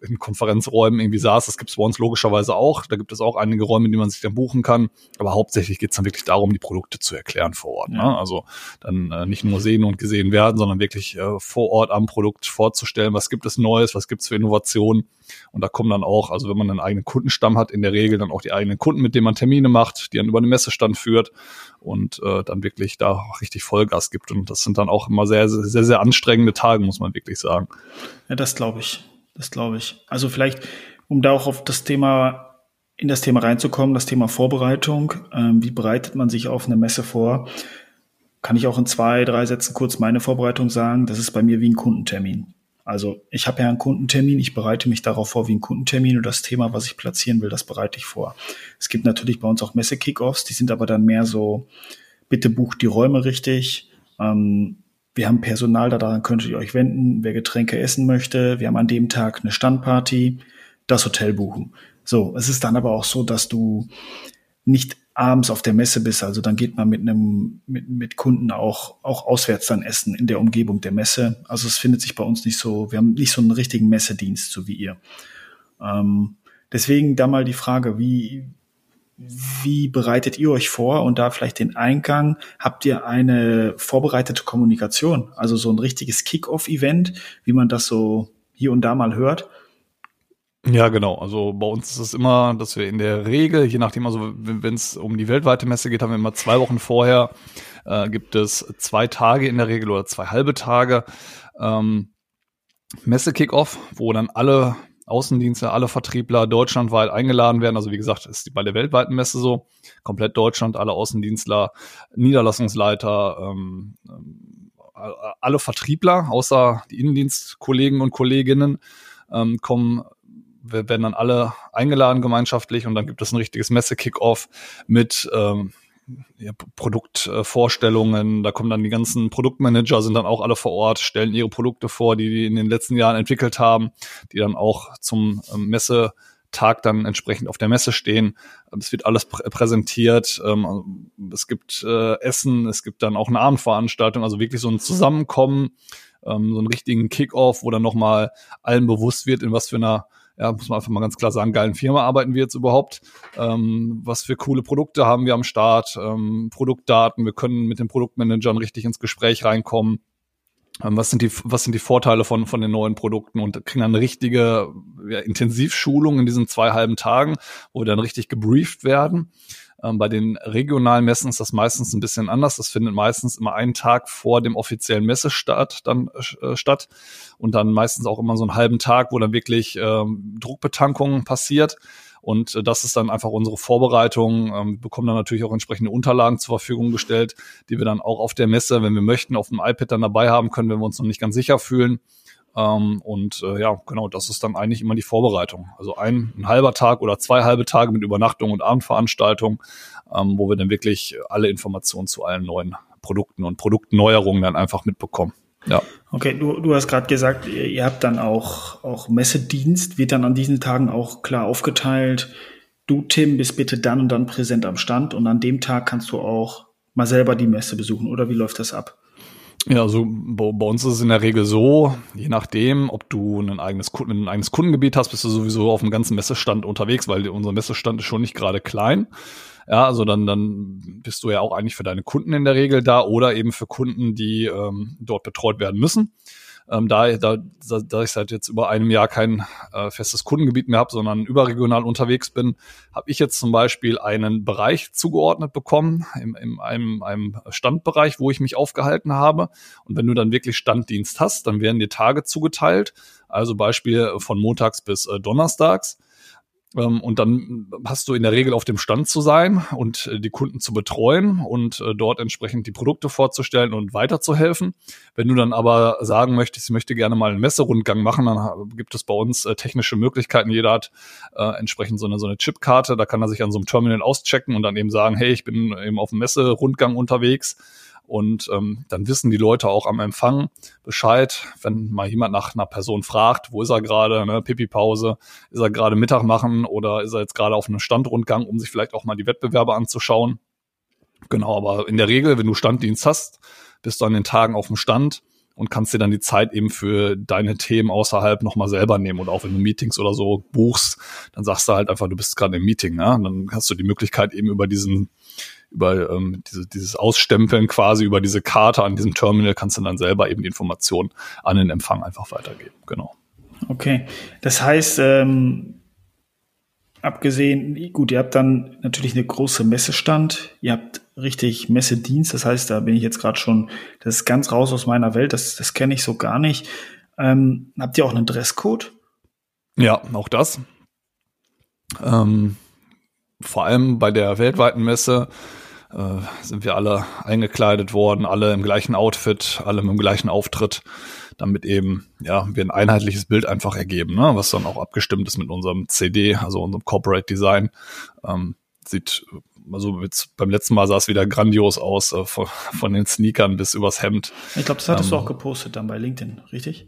in Konferenzräumen irgendwie saß. Das gibt es bei uns logischerweise auch. Da gibt es auch einige Räume, die man sich dann buchen kann. Aber hauptsächlich geht es dann wirklich darum, die Produkte zu erklären vor Ort. Ne? Ja. Ne? Also dann äh, nicht nur sehen und gesehen werden, sondern wirklich äh, vor Ort am Produkt vorzustellen, was gibt es Neues, was gibt es für Innovationen. Und da kommen dann auch, also wenn man einen eigenen Kundenstamm hat, in der Regel dann auch die eigenen Kunden, mit denen man Termine macht, die dann über eine Messestand führt und äh, dann wirklich da richtig Vollgas gibt. Und das sind dann auch immer sehr, sehr, sehr, sehr anstrengende Tage, muss man wirklich sagen. Ja, das glaube ich. Das glaube ich. Also vielleicht, um da auch auf das Thema, in das Thema reinzukommen, das Thema Vorbereitung. Ähm, wie bereitet man sich auf eine Messe vor? Kann ich auch in zwei, drei Sätzen kurz meine Vorbereitung sagen? Das ist bei mir wie ein Kundentermin. Also ich habe ja einen Kundentermin, ich bereite mich darauf vor wie ein Kundentermin und das Thema, was ich platzieren will, das bereite ich vor. Es gibt natürlich bei uns auch Messe-Kickoffs, die sind aber dann mehr so, bitte bucht die Räume richtig, ähm, wir haben Personal, daran könntet ihr euch wenden, wer Getränke essen möchte. Wir haben an dem Tag eine Standparty, das Hotel buchen. So, es ist dann aber auch so, dass du nicht abends auf der Messe bist. Also dann geht man mit einem mit, mit Kunden auch auch auswärts dann essen in der Umgebung der Messe. Also es findet sich bei uns nicht so. Wir haben nicht so einen richtigen Messedienst so wie ihr. Ähm, deswegen da mal die Frage, wie wie bereitet ihr euch vor und da vielleicht den Eingang? Habt ihr eine vorbereitete Kommunikation? Also so ein richtiges Kick-Off-Event, wie man das so hier und da mal hört? Ja, genau. Also bei uns ist es immer, dass wir in der Regel, je nachdem, also wenn es um die weltweite Messe geht, haben wir immer zwei Wochen vorher, äh, gibt es zwei Tage in der Regel oder zwei halbe Tage ähm, Messe-Kickoff, wo dann alle Außendienste, alle Vertriebler deutschlandweit eingeladen werden. Also wie gesagt, ist bei der weltweiten Messe so. Komplett Deutschland, alle Außendienstler, Niederlassungsleiter, ähm, ähm alle Vertriebler, außer die Innendienstkollegen und Kolleginnen, ähm, kommen werden dann alle eingeladen gemeinschaftlich und dann gibt es ein richtiges Messe-Kick-Off mit ähm, ja, Produktvorstellungen, da kommen dann die ganzen Produktmanager, sind dann auch alle vor Ort, stellen ihre Produkte vor, die die in den letzten Jahren entwickelt haben, die dann auch zum ähm, Messetag dann entsprechend auf der Messe stehen. Es wird alles prä präsentiert, ähm, es gibt äh, Essen, es gibt dann auch eine Abendveranstaltung, also wirklich so ein Zusammenkommen, ähm, so einen richtigen Kickoff, wo dann nochmal allen bewusst wird, in was für einer ja, muss man einfach mal ganz klar sagen, geilen Firma arbeiten wir jetzt überhaupt, ähm, was für coole Produkte haben wir am Start, ähm, Produktdaten, wir können mit den Produktmanagern richtig ins Gespräch reinkommen. Ähm, was sind die, was sind die Vorteile von, von den neuen Produkten und kriegen dann eine richtige ja, Intensivschulung in diesen zwei halben Tagen, wo wir dann richtig gebrieft werden. Ähm, bei den regionalen Messen ist das meistens ein bisschen anders. Das findet meistens immer einen Tag vor dem offiziellen Messestart dann äh, statt und dann meistens auch immer so einen halben Tag, wo dann wirklich ähm, Druckbetankung passiert. Und äh, das ist dann einfach unsere Vorbereitung. Ähm, wir bekommen dann natürlich auch entsprechende Unterlagen zur Verfügung gestellt, die wir dann auch auf der Messe, wenn wir möchten, auf dem iPad dann dabei haben können, wenn wir uns noch nicht ganz sicher fühlen. Ähm, und äh, ja, genau, das ist dann eigentlich immer die Vorbereitung. Also ein, ein halber Tag oder zwei halbe Tage mit Übernachtung und Abendveranstaltung, ähm, wo wir dann wirklich alle Informationen zu allen neuen Produkten und Produktneuerungen dann einfach mitbekommen. Ja. Okay, du, du hast gerade gesagt, ihr, ihr habt dann auch, auch Messedienst, wird dann an diesen Tagen auch klar aufgeteilt. Du, Tim, bist bitte dann und dann präsent am Stand und an dem Tag kannst du auch mal selber die Messe besuchen oder wie läuft das ab? Ja, also bei, uns ist es in der Regel so, je nachdem, ob du ein eigenes, ein eigenes Kundengebiet hast, bist du sowieso auf dem ganzen Messestand unterwegs, weil unser Messestand ist schon nicht gerade klein. Ja, also dann, dann bist du ja auch eigentlich für deine Kunden in der Regel da oder eben für Kunden, die ähm, dort betreut werden müssen. Ähm, da, da, da ich seit jetzt über einem Jahr kein äh, festes Kundengebiet mehr habe, sondern überregional unterwegs bin, habe ich jetzt zum Beispiel einen Bereich zugeordnet bekommen, in, in einem, einem Standbereich, wo ich mich aufgehalten habe. Und wenn du dann wirklich Standdienst hast, dann werden dir Tage zugeteilt. Also Beispiel von montags bis äh, donnerstags. Ähm, und dann hast du in der Regel auf dem Stand zu sein und äh, die Kunden zu betreuen und äh, dort entsprechend die Produkte vorzustellen und weiterzuhelfen. Wenn du dann aber sagen möchtest, ich möchte gerne mal einen Messerundgang machen, dann gibt es bei uns äh, technische Möglichkeiten. Jeder hat entsprechend so eine, so eine Chipkarte, da kann er sich an so einem Terminal auschecken und dann eben sagen, hey, ich bin eben auf dem Messerundgang unterwegs und ähm, dann wissen die Leute auch am Empfang Bescheid, wenn mal jemand nach einer Person fragt, wo ist er gerade, ne, Pipi-Pause, ist er gerade Mittag machen oder ist er jetzt gerade auf einem Standrundgang, um sich vielleicht auch mal die Wettbewerbe anzuschauen. Genau, aber in der Regel, wenn du Standdienst hast, bist du an den Tagen auf dem Stand und kannst dir dann die Zeit eben für deine Themen außerhalb nochmal selber nehmen. Und auch wenn du Meetings oder so buchst, dann sagst du halt einfach, du bist gerade im Meeting. Ja? Und dann hast du die Möglichkeit eben über diesen über ähm, diese, dieses Ausstempeln quasi über diese Karte an diesem Terminal kannst du dann selber eben die Informationen an den Empfang einfach weitergeben. Genau. Okay, das heißt, ähm, abgesehen, gut, ihr habt dann natürlich eine große Messestand, ihr habt richtig Messedienst, das heißt, da bin ich jetzt gerade schon, das ist ganz raus aus meiner Welt, das, das kenne ich so gar nicht. Ähm, habt ihr auch einen Dresscode? Ja, auch das. Ähm, vor allem bei der weltweiten Messe äh, sind wir alle eingekleidet worden, alle im gleichen Outfit, alle mit dem gleichen Auftritt, damit eben ja wir ein einheitliches Bild einfach ergeben, ne? was dann auch abgestimmt ist mit unserem CD, also unserem Corporate Design. Ähm, sieht also jetzt, beim letzten Mal sah es wieder grandios aus, äh, von, von, den Sneakern bis übers Hemd. Ich glaube, das hattest ähm, du auch gepostet dann bei LinkedIn, richtig?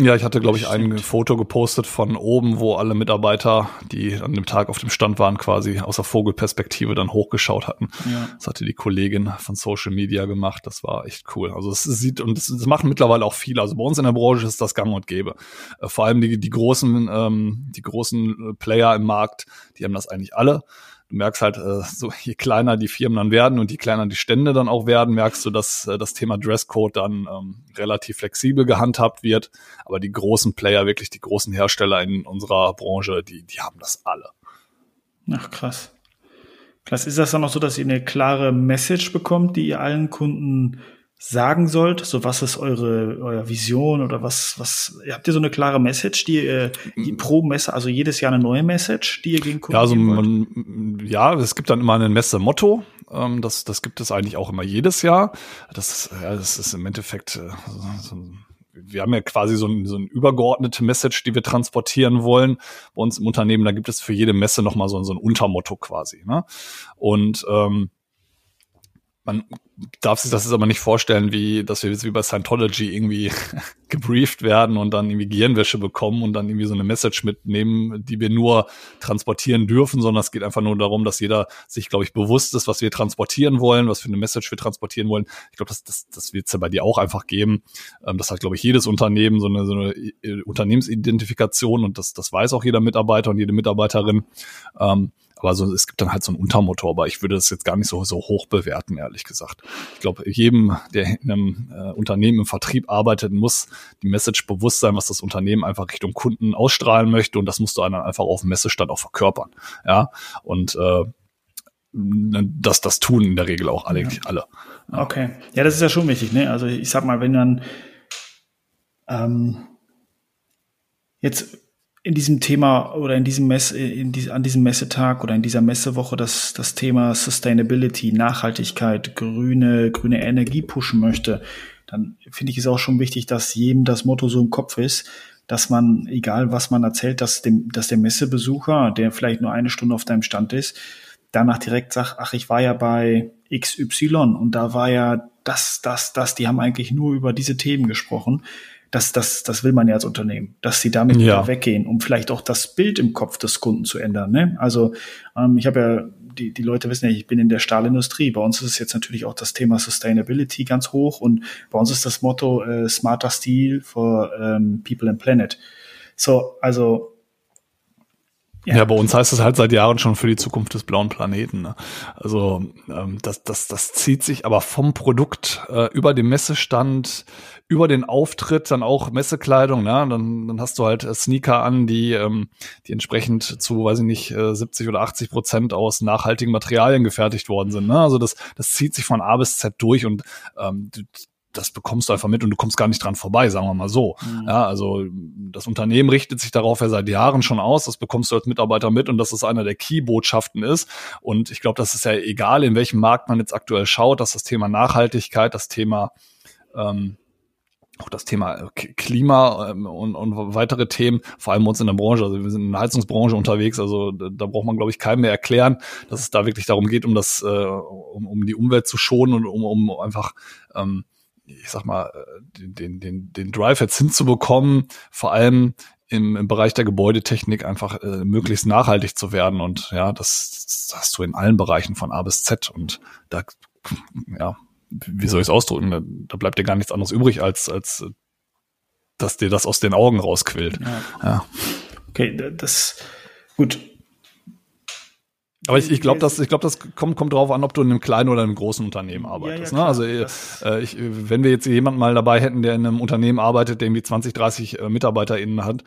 Ja, ich hatte, glaube ich, ein Foto gepostet von oben, wo alle Mitarbeiter, die an dem Tag auf dem Stand waren, quasi aus der Vogelperspektive dann hochgeschaut hatten. Ja. Das hatte die Kollegin von Social Media gemacht. Das war echt cool. Also es sieht, und das, das machen mittlerweile auch viele. Also bei uns in der Branche ist das gang und gäbe. Äh, vor allem die, die großen, ähm, die großen Player im Markt, die haben das eigentlich alle du merkst halt, äh, so je kleiner die Firmen dann werden und je kleiner die Stände dann auch werden, merkst du, dass äh, das Thema Dresscode dann ähm, relativ flexibel gehandhabt wird. Aber die großen Player, wirklich die großen Hersteller in unserer Branche, die, die haben das alle. Ach, krass. Krass. Ist das dann auch so, dass ihr eine klare Message bekommt, die ihr allen Kunden sagen sollt? So, was ist eure, eure Vision oder was, was, habt ihr so eine klare Message, die ihr die pro Messe, also jedes Jahr eine neue Message, die ihr gegen Kunden Ja, also man, ja, es gibt dann immer ein Messe-Motto. Ähm, das, das gibt es eigentlich auch immer jedes Jahr. Das, ja, das ist im Endeffekt äh, so, wir haben ja quasi so, ein, so eine übergeordnete Message, die wir transportieren wollen bei uns im Unternehmen. Da gibt es für jede Messe nochmal so, so ein Untermotto quasi. Ne? Und ähm, man darf sich das jetzt aber nicht vorstellen, wie, dass wir jetzt wie bei Scientology irgendwie [LAUGHS] gebrieft werden und dann irgendwie Gehirnwäsche bekommen und dann irgendwie so eine Message mitnehmen, die wir nur transportieren dürfen, sondern es geht einfach nur darum, dass jeder sich, glaube ich, bewusst ist, was wir transportieren wollen, was für eine Message wir transportieren wollen. Ich glaube, das, das, das wird es ja bei dir auch einfach geben. Ähm, das hat, glaube ich, jedes Unternehmen so eine, so eine äh, Unternehmensidentifikation und das, das weiß auch jeder Mitarbeiter und jede Mitarbeiterin. Aber so, es gibt dann halt so ein Untermotor, aber ich würde das jetzt gar nicht so, so hoch bewerten, ehrlich gesagt. Ich glaube, jedem, der in einem äh, Unternehmen im Vertrieb arbeitet, muss die Message bewusst sein, was das Unternehmen einfach Richtung Kunden ausstrahlen möchte und das musst du dann einfach auf dem Messestand auch verkörpern. Ja, und äh, das, das tun in der Regel auch alle. Ja. alle. Ja. Okay, ja, das ist ja schon wichtig. Ne? Also ich sag mal, wenn dann ähm, jetzt in diesem Thema oder in diesem Messe, in die, an diesem Messetag oder in dieser Messewoche das, das Thema Sustainability, Nachhaltigkeit, grüne, grüne Energie pushen möchte, dann finde ich es auch schon wichtig, dass jedem das Motto so im Kopf ist, dass man, egal was man erzählt, dass, dem, dass der Messebesucher, der vielleicht nur eine Stunde auf deinem Stand ist, danach direkt sagt, ach, ich war ja bei XY und da war ja das, das, das, die haben eigentlich nur über diese Themen gesprochen. Das, das, das will man ja als Unternehmen, dass sie damit ja. weggehen, um vielleicht auch das Bild im Kopf des Kunden zu ändern. Ne? Also ähm, ich habe ja die, die Leute wissen ja, ich bin in der Stahlindustrie. Bei uns ist es jetzt natürlich auch das Thema Sustainability ganz hoch und bei uns ist das Motto äh, Smarter Steel for ähm, People and Planet. So, also ja. ja, bei uns heißt es halt seit Jahren schon für die Zukunft des blauen Planeten. Ne? Also ähm, das, das, das zieht sich aber vom Produkt äh, über den Messestand, über den Auftritt, dann auch Messekleidung. Ne? Dann, dann hast du halt äh, Sneaker an, die, ähm, die entsprechend zu, weiß ich nicht, äh, 70 oder 80 Prozent aus nachhaltigen Materialien gefertigt worden sind. Ne? Also das, das zieht sich von A bis Z durch und ähm, das bekommst du einfach mit und du kommst gar nicht dran vorbei, sagen wir mal so. Mhm. Ja, also das Unternehmen richtet sich darauf ja seit Jahren schon aus, das bekommst du als Mitarbeiter mit und dass es einer der Key-Botschaften ist. Und ich glaube, das ist ja egal, in welchem Markt man jetzt aktuell schaut, dass das Thema Nachhaltigkeit, das Thema ähm, auch das Thema Klima ähm, und, und weitere Themen, vor allem uns in der Branche, also wir sind in der Heizungsbranche unterwegs, also da, da braucht man, glaube ich, keinem mehr erklären, dass es da wirklich darum geht, um das, äh, um, um die Umwelt zu schonen und um, um einfach ähm, ich sag mal, äh, den, den, den Drive jetzt hinzubekommen, vor allem im, im Bereich der Gebäudetechnik einfach äh, möglichst nachhaltig zu werden. Und ja, das, das hast du in allen Bereichen von A bis Z. Und da, ja, wie soll ich es ausdrücken? Da, da bleibt dir gar nichts anderes übrig, als, als dass dir das aus den Augen rausquillt. Ja. ja. Okay, das gut. Aber ich, ich glaube, das, ich glaube, das kommt, kommt drauf an, ob du in einem kleinen oder einem großen Unternehmen arbeitest. Ja, ja, ne? Also äh, ich, wenn wir jetzt jemanden mal dabei hätten, der in einem Unternehmen arbeitet, der irgendwie 20, 30 äh, MitarbeiterInnen hat,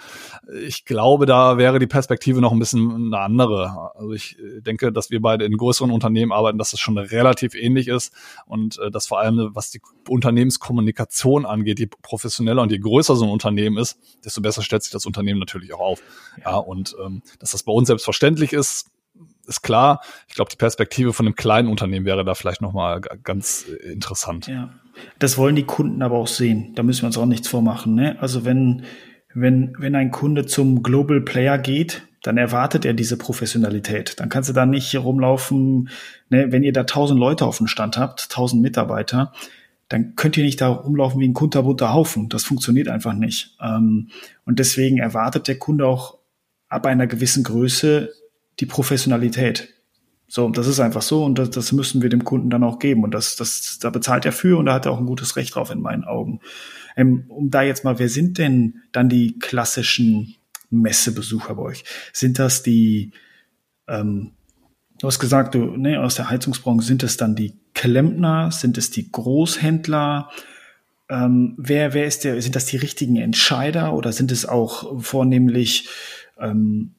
ich glaube, da wäre die Perspektive noch ein bisschen eine andere. Also ich äh, denke, dass wir beide in größeren Unternehmen arbeiten, dass das schon relativ ähnlich ist und äh, dass vor allem, was die Unternehmenskommunikation angeht, je professioneller und je größer so ein Unternehmen ist, desto besser stellt sich das Unternehmen natürlich auch auf. Ja, und ähm, dass das bei uns selbstverständlich ist, ist klar. Ich glaube, die Perspektive von einem kleinen Unternehmen wäre da vielleicht nochmal ganz äh, interessant. Ja, das wollen die Kunden aber auch sehen. Da müssen wir uns auch nichts vormachen. Ne? Also wenn, wenn, wenn ein Kunde zum Global Player geht, dann erwartet er diese Professionalität. Dann kannst du da nicht rumlaufen, ne? wenn ihr da tausend Leute auf dem Stand habt, tausend Mitarbeiter, dann könnt ihr nicht da rumlaufen wie ein kunterbunter Haufen. Das funktioniert einfach nicht. Ähm, und deswegen erwartet der Kunde auch ab einer gewissen Größe die Professionalität. So, das ist einfach so und das, das müssen wir dem Kunden dann auch geben. Und das, das, da bezahlt er für und da hat er auch ein gutes Recht drauf in meinen Augen. Ähm, um da jetzt mal, wer sind denn dann die klassischen Messebesucher bei euch? Sind das die, ähm, du hast gesagt, du, ne, aus der Heizungsbranche, sind es dann die Klempner, sind es die Großhändler? Ähm, wer, wer ist der, sind das die richtigen Entscheider oder sind es auch vornehmlich ähm,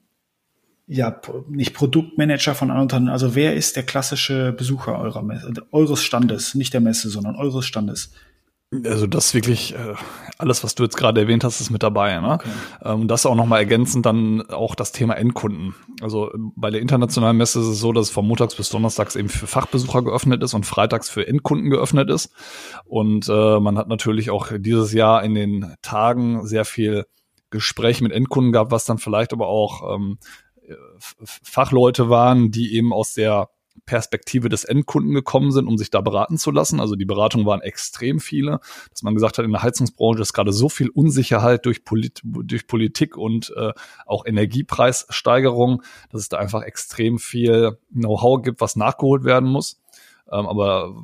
ja, nicht Produktmanager von anderen Unternehmen. Also wer ist der klassische Besucher eurer Messe, eures Standes, nicht der Messe, sondern eures Standes? Also das wirklich, äh, alles, was du jetzt gerade erwähnt hast, ist mit dabei. Ne? Okay. Ähm, das auch nochmal ergänzend dann auch das Thema Endkunden. Also bei der internationalen Messe ist es so, dass es von montags bis donnerstags eben für Fachbesucher geöffnet ist und freitags für Endkunden geöffnet ist. Und äh, man hat natürlich auch dieses Jahr in den Tagen sehr viel Gespräch mit Endkunden gehabt, was dann vielleicht aber auch ähm, Fachleute waren, die eben aus der Perspektive des Endkunden gekommen sind, um sich da beraten zu lassen. Also die Beratungen waren extrem viele, dass man gesagt hat, in der Heizungsbranche ist gerade so viel Unsicherheit durch, Polit durch Politik und äh, auch Energiepreissteigerung, dass es da einfach extrem viel Know-how gibt, was nachgeholt werden muss. Ähm, aber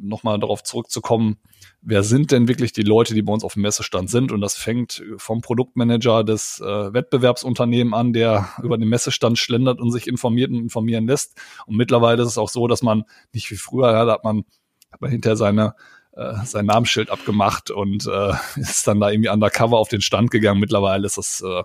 nochmal darauf zurückzukommen, wer sind denn wirklich die Leute, die bei uns auf dem Messestand sind? Und das fängt vom Produktmanager des äh, Wettbewerbsunternehmens an, der über den Messestand schlendert und sich informiert und informieren lässt. Und mittlerweile ist es auch so, dass man nicht wie früher, ja, da hat man, hat man hinterher seine äh, sein Namensschild abgemacht und äh, [LAUGHS] ist dann da irgendwie undercover auf den Stand gegangen. Mittlerweile ist das äh,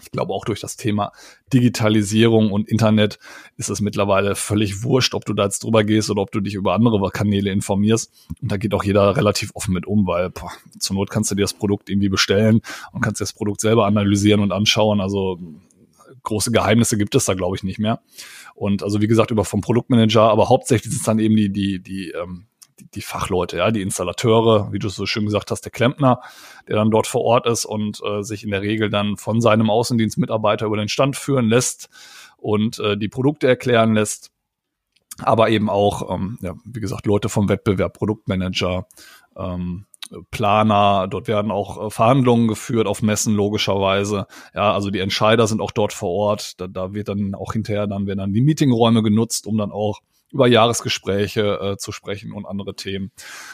ich glaube auch durch das Thema Digitalisierung und Internet ist es mittlerweile völlig wurscht, ob du da jetzt drüber gehst oder ob du dich über andere Kanäle informierst. Und da geht auch jeder relativ offen mit um, weil boah, zur Not kannst du dir das Produkt irgendwie bestellen und kannst dir das Produkt selber analysieren und anschauen. Also große Geheimnisse gibt es da, glaube ich, nicht mehr. Und also wie gesagt, über vom Produktmanager, aber hauptsächlich sind es dann eben die, die, die, ähm, die, die Fachleute, ja, die Installateure, wie du so schön gesagt hast, der Klempner, der dann dort vor Ort ist und äh, sich in der Regel dann von seinem Außendienstmitarbeiter über den Stand führen lässt und äh, die Produkte erklären lässt. Aber eben auch, ähm, ja, wie gesagt, Leute vom Wettbewerb, Produktmanager, ähm, Planer, dort werden auch äh, Verhandlungen geführt auf Messen logischerweise. Ja, also die Entscheider sind auch dort vor Ort. Da, da wird dann auch hinterher dann werden dann die Meetingräume genutzt, um dann auch über Jahresgespräche äh, zu sprechen und andere Themen.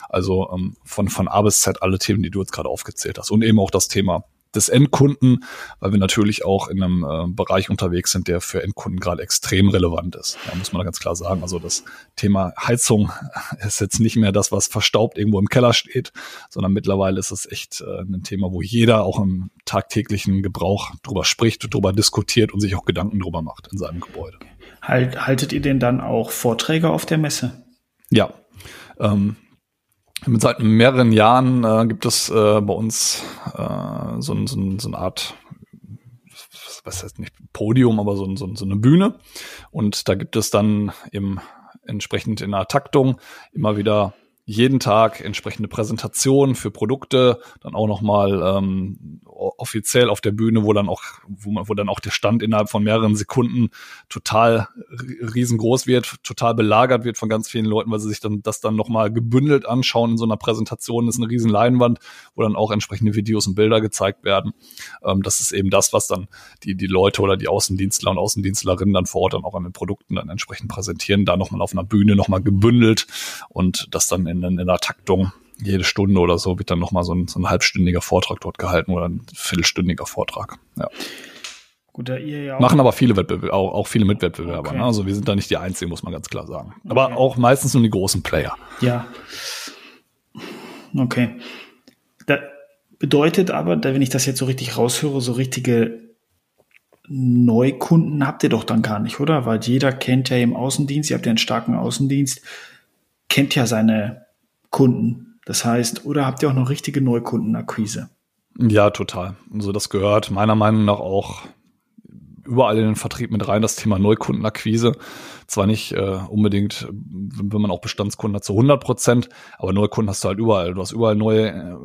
Also ähm, von, von A bis Z alle Themen, die du jetzt gerade aufgezählt hast. Und eben auch das Thema des Endkunden, weil wir natürlich auch in einem äh, Bereich unterwegs sind, der für Endkunden gerade extrem relevant ist. Da muss man ganz klar sagen. Also das Thema Heizung [LAUGHS] ist jetzt nicht mehr das, was verstaubt irgendwo im Keller steht, sondern mittlerweile ist es echt äh, ein Thema, wo jeder auch im tagtäglichen Gebrauch drüber spricht, drüber diskutiert und sich auch Gedanken drüber macht in seinem Gebäude. Halt, haltet ihr denn dann auch Vorträge auf der Messe? Ja. Ähm, Seit mehreren Jahren äh, gibt es äh, bei uns äh, so, so, so eine Art, was heißt nicht Podium, aber so, so, so eine Bühne. Und da gibt es dann im entsprechend in der Taktung immer wieder jeden Tag entsprechende Präsentationen für Produkte, dann auch nochmal ähm, offiziell auf der Bühne, wo dann auch, wo, man, wo dann auch der Stand innerhalb von mehreren Sekunden total riesengroß wird, total belagert wird von ganz vielen Leuten, weil sie sich dann das dann nochmal gebündelt anschauen in so einer Präsentation. Das ist eine riesen Leinwand, wo dann auch entsprechende Videos und Bilder gezeigt werden. Ähm, das ist eben das, was dann die, die Leute oder die Außendienstler und Außendienstlerinnen dann vor Ort dann auch an den Produkten dann entsprechend präsentieren, da nochmal auf einer Bühne nochmal gebündelt und das dann in in, in der Taktung jede Stunde oder so wird dann nochmal so ein, so ein halbstündiger Vortrag dort gehalten oder ein viertelstündiger Vortrag. Ja. Gut, da ihr ja auch Machen aber viele Wettbewerber, auch, auch viele Mitwettbewerber. Okay. Ne? Also wir sind da nicht die Einzigen, muss man ganz klar sagen. Aber okay. auch meistens nur die großen Player. Ja. Okay. Da bedeutet aber, wenn ich das jetzt so richtig raushöre, so richtige Neukunden habt ihr doch dann gar nicht, oder? Weil jeder kennt ja im Außendienst, ihr habt ja einen starken Außendienst, kennt ja seine Kunden. Das heißt, oder habt ihr auch noch richtige Neukundenakquise? Ja, total. Also das gehört meiner Meinung nach auch überall in den Vertrieb mit rein, das Thema Neukundenakquise. Zwar nicht äh, unbedingt, wenn man auch Bestandskunden hat, zu 100 Prozent, aber Neukunden hast du halt überall. Du hast überall neue, äh,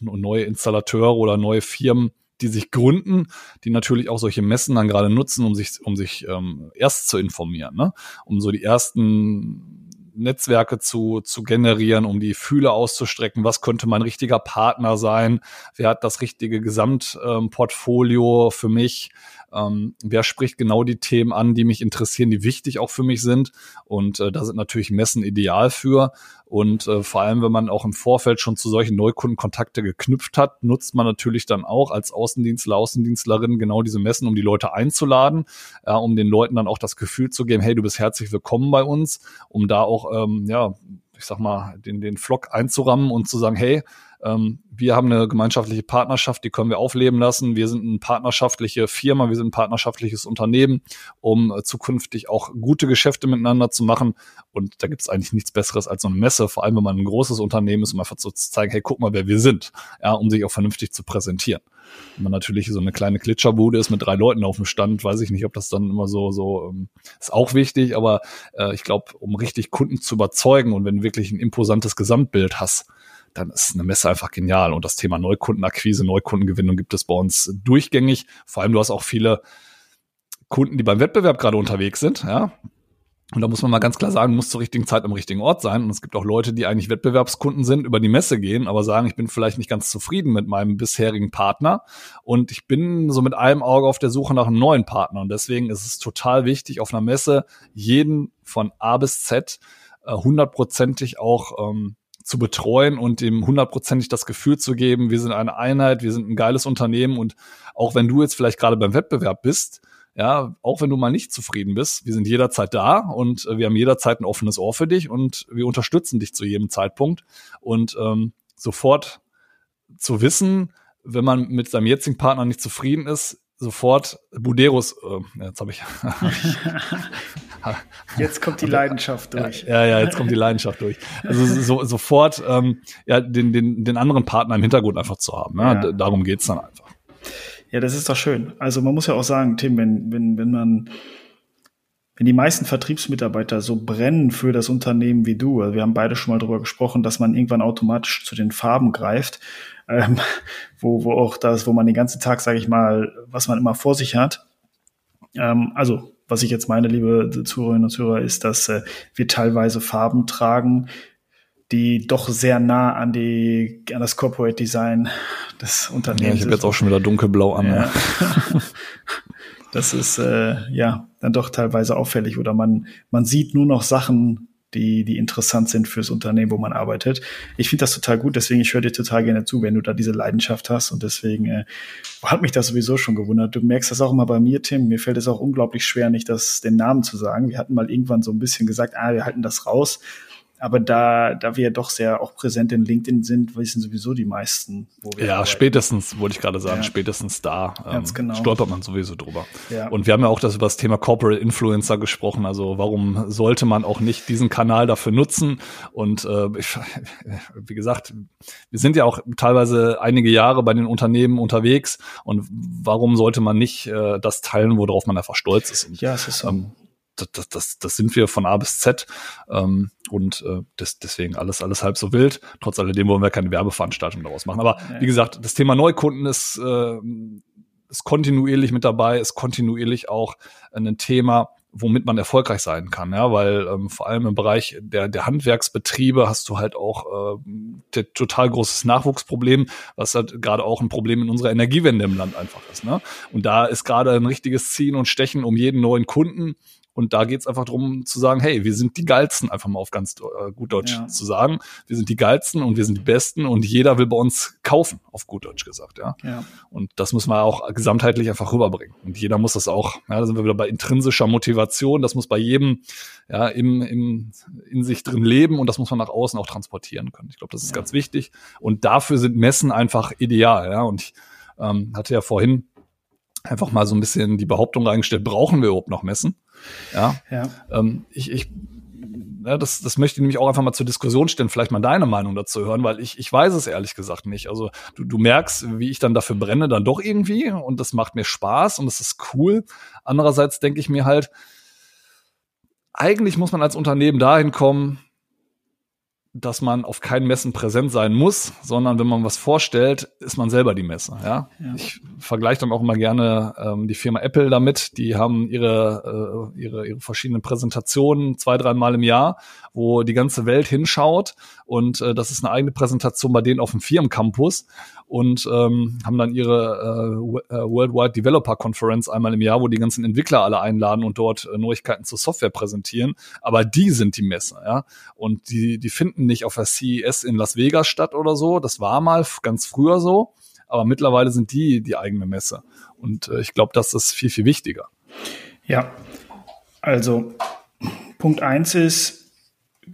neue Installateure oder neue Firmen, die sich gründen, die natürlich auch solche Messen dann gerade nutzen, um sich, um sich ähm, erst zu informieren, ne? um so die ersten Netzwerke zu, zu generieren, um die Fühle auszustrecken. Was könnte mein richtiger Partner sein? Wer hat das richtige Gesamtportfolio ähm, für mich? Ähm, wer spricht genau die Themen an, die mich interessieren, die wichtig auch für mich sind? Und äh, da sind natürlich Messen ideal für. Und äh, vor allem, wenn man auch im Vorfeld schon zu solchen Neukundenkontakte geknüpft hat, nutzt man natürlich dann auch als Außendienstler, Außendienstlerin genau diese Messen, um die Leute einzuladen, ja, um den Leuten dann auch das Gefühl zu geben, hey, du bist herzlich willkommen bei uns, um da auch, ähm, ja, ich sag mal, den, den Flock einzurammen und zu sagen, hey, ähm, wir haben eine gemeinschaftliche Partnerschaft, die können wir aufleben lassen. Wir sind eine partnerschaftliche Firma, wir sind ein partnerschaftliches Unternehmen, um äh, zukünftig auch gute Geschäfte miteinander zu machen. Und da gibt es eigentlich nichts Besseres als so eine Messe, vor allem wenn man ein großes Unternehmen ist, um einfach so zu zeigen, hey, guck mal, wer wir sind, ja, um sich auch vernünftig zu präsentieren. Wenn man natürlich so eine kleine Klitscherbude ist mit drei Leuten auf dem Stand, weiß ich nicht, ob das dann immer so, so ähm, ist auch wichtig, aber äh, ich glaube, um richtig Kunden zu überzeugen und wenn du wirklich ein imposantes Gesamtbild hast, dann ist eine Messe einfach genial. Und das Thema Neukundenakquise, Neukundengewinnung gibt es bei uns durchgängig. Vor allem, du hast auch viele Kunden, die beim Wettbewerb gerade unterwegs sind, ja. Und da muss man mal ganz klar sagen, muss zur richtigen Zeit am richtigen Ort sein. Und es gibt auch Leute, die eigentlich Wettbewerbskunden sind, über die Messe gehen, aber sagen, ich bin vielleicht nicht ganz zufrieden mit meinem bisherigen Partner. Und ich bin so mit einem Auge auf der Suche nach einem neuen Partner. Und deswegen ist es total wichtig, auf einer Messe jeden von A bis Z äh, hundertprozentig auch ähm, zu betreuen und ihm hundertprozentig das Gefühl zu geben, wir sind eine Einheit, wir sind ein geiles Unternehmen und auch wenn du jetzt vielleicht gerade beim Wettbewerb bist, ja, auch wenn du mal nicht zufrieden bist, wir sind jederzeit da und äh, wir haben jederzeit ein offenes Ohr für dich und wir unterstützen dich zu jedem Zeitpunkt. Und ähm, sofort zu wissen, wenn man mit seinem jetzigen Partner nicht zufrieden ist, sofort Buderos, äh, jetzt habe ich. [LAUGHS] jetzt kommt die Leidenschaft durch. Ja, ja, jetzt kommt die Leidenschaft durch. Also so, sofort ähm, ja, den, den, den anderen Partner im Hintergrund einfach zu haben. Ja? ja. Darum geht's dann einfach. Ja, das ist doch schön. Also man muss ja auch sagen, Tim, wenn, wenn, wenn man wenn die meisten Vertriebsmitarbeiter so brennen für das Unternehmen wie du, also wir haben beide schon mal darüber gesprochen, dass man irgendwann automatisch zu den Farben greift, ähm, [LAUGHS] wo, wo auch das, wo man den ganzen Tag, sage ich mal, was man immer vor sich hat. Ähm, also, was ich jetzt meine, liebe Zuhörerinnen und Zuhörer, ist, dass äh, wir teilweise Farben tragen, die doch sehr nah an die an das Corporate Design des Unternehmens. Ja, ich habe jetzt auch schon wieder dunkelblau an. Ja. [LAUGHS] das ist äh, ja dann doch teilweise auffällig oder man man sieht nur noch Sachen, die die interessant sind fürs Unternehmen, wo man arbeitet. Ich finde das total gut, deswegen ich höre dir total gerne zu, wenn du da diese Leidenschaft hast und deswegen äh, hat mich das sowieso schon gewundert. Du merkst das auch immer bei mir, Tim. Mir fällt es auch unglaublich schwer, nicht das den Namen zu sagen. Wir hatten mal irgendwann so ein bisschen gesagt, ah, wir halten das raus aber da, da wir doch sehr auch präsent in LinkedIn sind, wissen sowieso die meisten, wo wir. Ja, arbeiten. spätestens, wollte ich gerade sagen, ja. spätestens da ähm, genau. stolpert man sowieso drüber. Ja. Und wir haben ja auch das über das Thema Corporate Influencer gesprochen. Also warum sollte man auch nicht diesen Kanal dafür nutzen? Und äh, ich, [LAUGHS] wie gesagt, wir sind ja auch teilweise einige Jahre bei den Unternehmen unterwegs. Und warum sollte man nicht äh, das teilen, worauf man einfach stolz ist? Und, ja, es ist so. Ähm, das, das, das sind wir von A bis Z ähm, und äh, das, deswegen alles alles halb so wild. Trotz alledem wollen wir keine Werbeveranstaltung daraus machen. Aber ja. wie gesagt, das Thema Neukunden ist, äh, ist kontinuierlich mit dabei, ist kontinuierlich auch ein Thema, womit man erfolgreich sein kann, ja, weil ähm, vor allem im Bereich der, der Handwerksbetriebe hast du halt auch äh, total großes Nachwuchsproblem, was halt gerade auch ein Problem in unserer Energiewende im Land einfach ist. Ne? Und da ist gerade ein richtiges Ziehen und Stechen um jeden neuen Kunden und da geht es einfach darum zu sagen, hey, wir sind die Geilsten, einfach mal auf ganz äh, gut Deutsch ja. zu sagen. Wir sind die Geilsten und wir sind die Besten und jeder will bei uns kaufen, auf gut Deutsch gesagt, ja. ja. Und das muss man auch gesamtheitlich einfach rüberbringen. Und jeder muss das auch, ja, da sind wir wieder bei intrinsischer Motivation, das muss bei jedem ja, im, im, in sich drin leben und das muss man nach außen auch transportieren können. Ich glaube, das ist ja. ganz wichtig. Und dafür sind Messen einfach ideal, ja. Und ich ähm, hatte ja vorhin einfach mal so ein bisschen die Behauptung reingestellt, brauchen wir überhaupt noch Messen? Ja. ja. Ähm, ich, ich das, das möchte ich nämlich auch einfach mal zur Diskussion stellen, vielleicht mal deine Meinung dazu hören, weil ich, ich weiß es ehrlich gesagt nicht. Also du, du merkst, wie ich dann dafür brenne, dann doch irgendwie und das macht mir Spaß und das ist cool. Andererseits denke ich mir halt, eigentlich muss man als Unternehmen dahin kommen, dass man auf keinen Messen präsent sein muss, sondern wenn man was vorstellt, ist man selber die Messe. Ja? ja. Ich vergleiche dann auch immer gerne ähm, die Firma Apple damit. Die haben ihre, äh, ihre, ihre verschiedenen Präsentationen zwei, dreimal im Jahr, wo die ganze Welt hinschaut. Und äh, das ist eine eigene Präsentation bei denen auf dem Firmencampus und ähm, haben dann ihre äh, äh, Worldwide Developer Conference einmal im Jahr, wo die ganzen Entwickler alle einladen und dort äh, Neuigkeiten zur Software präsentieren. Aber die sind die Messe, ja. Und die, die finden nicht auf der CES in Las Vegas statt oder so. Das war mal ganz früher so. Aber mittlerweile sind die die eigene Messe. Und äh, ich glaube, das ist viel, viel wichtiger. Ja, also Punkt eins ist,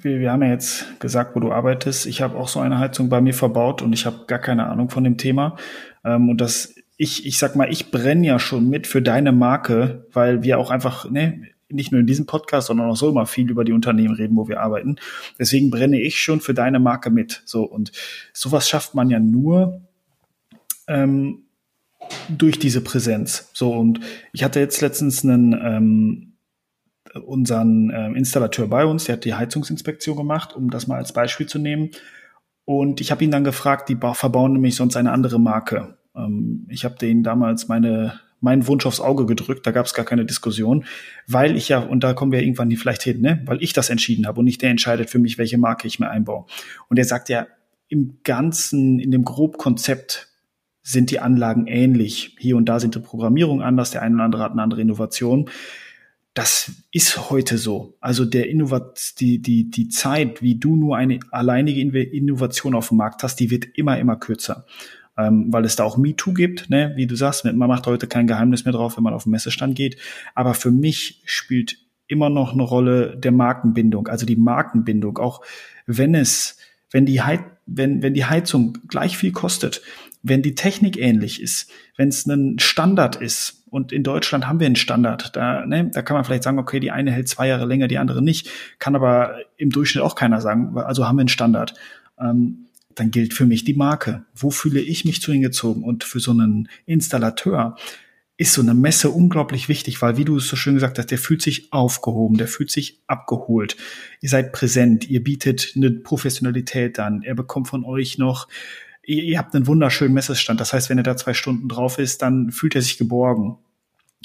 wir, wir haben ja jetzt gesagt, wo du arbeitest. Ich habe auch so eine Heizung bei mir verbaut und ich habe gar keine Ahnung von dem Thema. Ähm, und das, ich, ich sag mal, ich brenne ja schon mit für deine Marke, weil wir auch einfach, ne, nicht nur in diesem Podcast, sondern auch so immer viel über die Unternehmen reden, wo wir arbeiten. Deswegen brenne ich schon für deine Marke mit. So und sowas schafft man ja nur ähm, durch diese Präsenz. So und ich hatte jetzt letztens einen ähm, unseren äh, Installateur bei uns, der hat die Heizungsinspektion gemacht, um das mal als Beispiel zu nehmen. Und ich habe ihn dann gefragt, die verbauen nämlich sonst eine andere Marke. Ähm, ich habe denen damals meine meinen Wunsch aufs Auge gedrückt, da gab es gar keine Diskussion, weil ich ja, und da kommen wir irgendwann die vielleicht hin, ne? weil ich das entschieden habe und nicht der entscheidet für mich, welche Marke ich mir einbaue. Und er sagt ja, im Ganzen, in dem Grobkonzept sind die Anlagen ähnlich. Hier und da sind die Programmierung anders, der eine oder andere hat eine andere Innovation das ist heute so. Also der Innovat, die, die, die Zeit, wie du nur eine alleinige Innovation auf dem Markt hast, die wird immer, immer kürzer. Ähm, weil es da auch MeToo gibt, ne? wie du sagst, man macht heute kein Geheimnis mehr drauf, wenn man auf den Messestand geht. Aber für mich spielt immer noch eine Rolle der Markenbindung, also die Markenbindung, auch wenn es, wenn die, Heiz, wenn, wenn die Heizung gleich viel kostet, wenn die Technik ähnlich ist, wenn es ein Standard ist, und in Deutschland haben wir einen Standard. Da, ne, da kann man vielleicht sagen, okay, die eine hält zwei Jahre länger, die andere nicht. Kann aber im Durchschnitt auch keiner sagen. Also haben wir einen Standard. Ähm, dann gilt für mich die Marke. Wo fühle ich mich zu hingezogen? Und für so einen Installateur ist so eine Messe unglaublich wichtig, weil, wie du es so schön gesagt hast, der fühlt sich aufgehoben, der fühlt sich abgeholt. Ihr seid präsent, ihr bietet eine Professionalität an, er bekommt von euch noch, ihr, ihr habt einen wunderschönen Messestand. Das heißt, wenn er da zwei Stunden drauf ist, dann fühlt er sich geborgen.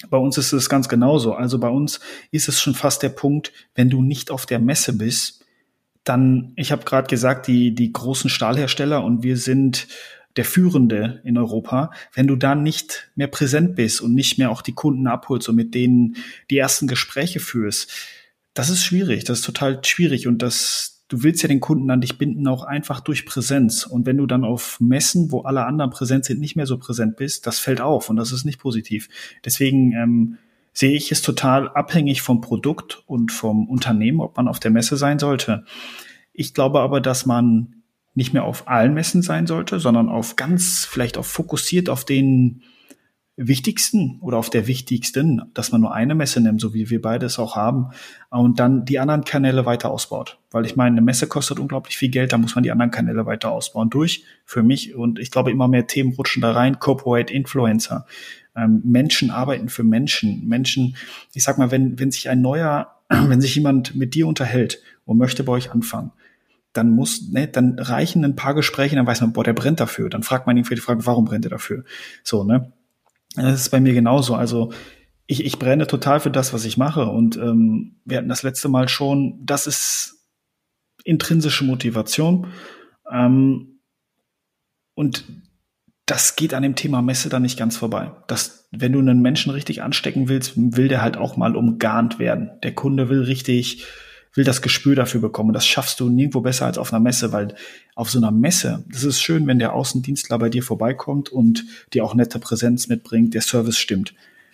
Bei uns ist es ganz genauso. Also bei uns ist es schon fast der Punkt, wenn du nicht auf der Messe bist, dann, ich habe gerade gesagt, die, die großen Stahlhersteller und wir sind der Führende in Europa, wenn du da nicht mehr präsent bist und nicht mehr auch die Kunden abholst und mit denen die ersten Gespräche führst, das ist schwierig, das ist total schwierig und das, du willst ja den Kunden an dich binden, auch einfach durch Präsenz. Und wenn du dann auf Messen, wo alle anderen präsent sind, nicht mehr so präsent bist, das fällt auf und das ist nicht positiv. Deswegen ähm, sehe ich es total abhängig vom Produkt und vom Unternehmen, ob man auf der Messe sein sollte. Ich glaube aber, dass man nicht mehr auf allen Messen sein sollte, sondern auf ganz, vielleicht auch fokussiert auf den wichtigsten oder auf der wichtigsten, dass man nur eine Messe nimmt, so wie wir beide es auch haben, und dann die anderen Kanäle weiter ausbaut. Weil ich meine, eine Messe kostet unglaublich viel Geld, da muss man die anderen Kanäle weiter ausbauen durch, für mich. Und ich glaube, immer mehr Themen rutschen da rein, Corporate Influencer. Ähm, Menschen arbeiten für Menschen. Menschen, ich sag mal, wenn, wenn sich ein neuer, [CLEARS THROAT] wenn sich jemand mit dir unterhält und möchte bei euch anfangen, dann muss, ne, dann reichen ein paar Gespräche, dann weiß man, boah, der brennt dafür. Dann fragt man ihn für die Frage, warum brennt er dafür? So, ne? Das ist bei mir genauso. Also ich, ich brenne total für das, was ich mache. Und ähm, wir hatten das letzte Mal schon, das ist intrinsische Motivation. Ähm, und das geht an dem Thema Messe dann nicht ganz vorbei. Das, wenn du einen Menschen richtig anstecken willst, will der halt auch mal umgarnt werden. Der Kunde will richtig will das Gespür dafür bekommen. Und das schaffst du nirgendwo besser als auf einer Messe, weil auf so einer Messe, das ist schön, wenn der Außendienstler bei dir vorbeikommt und dir auch nette Präsenz mitbringt, der Service stimmt.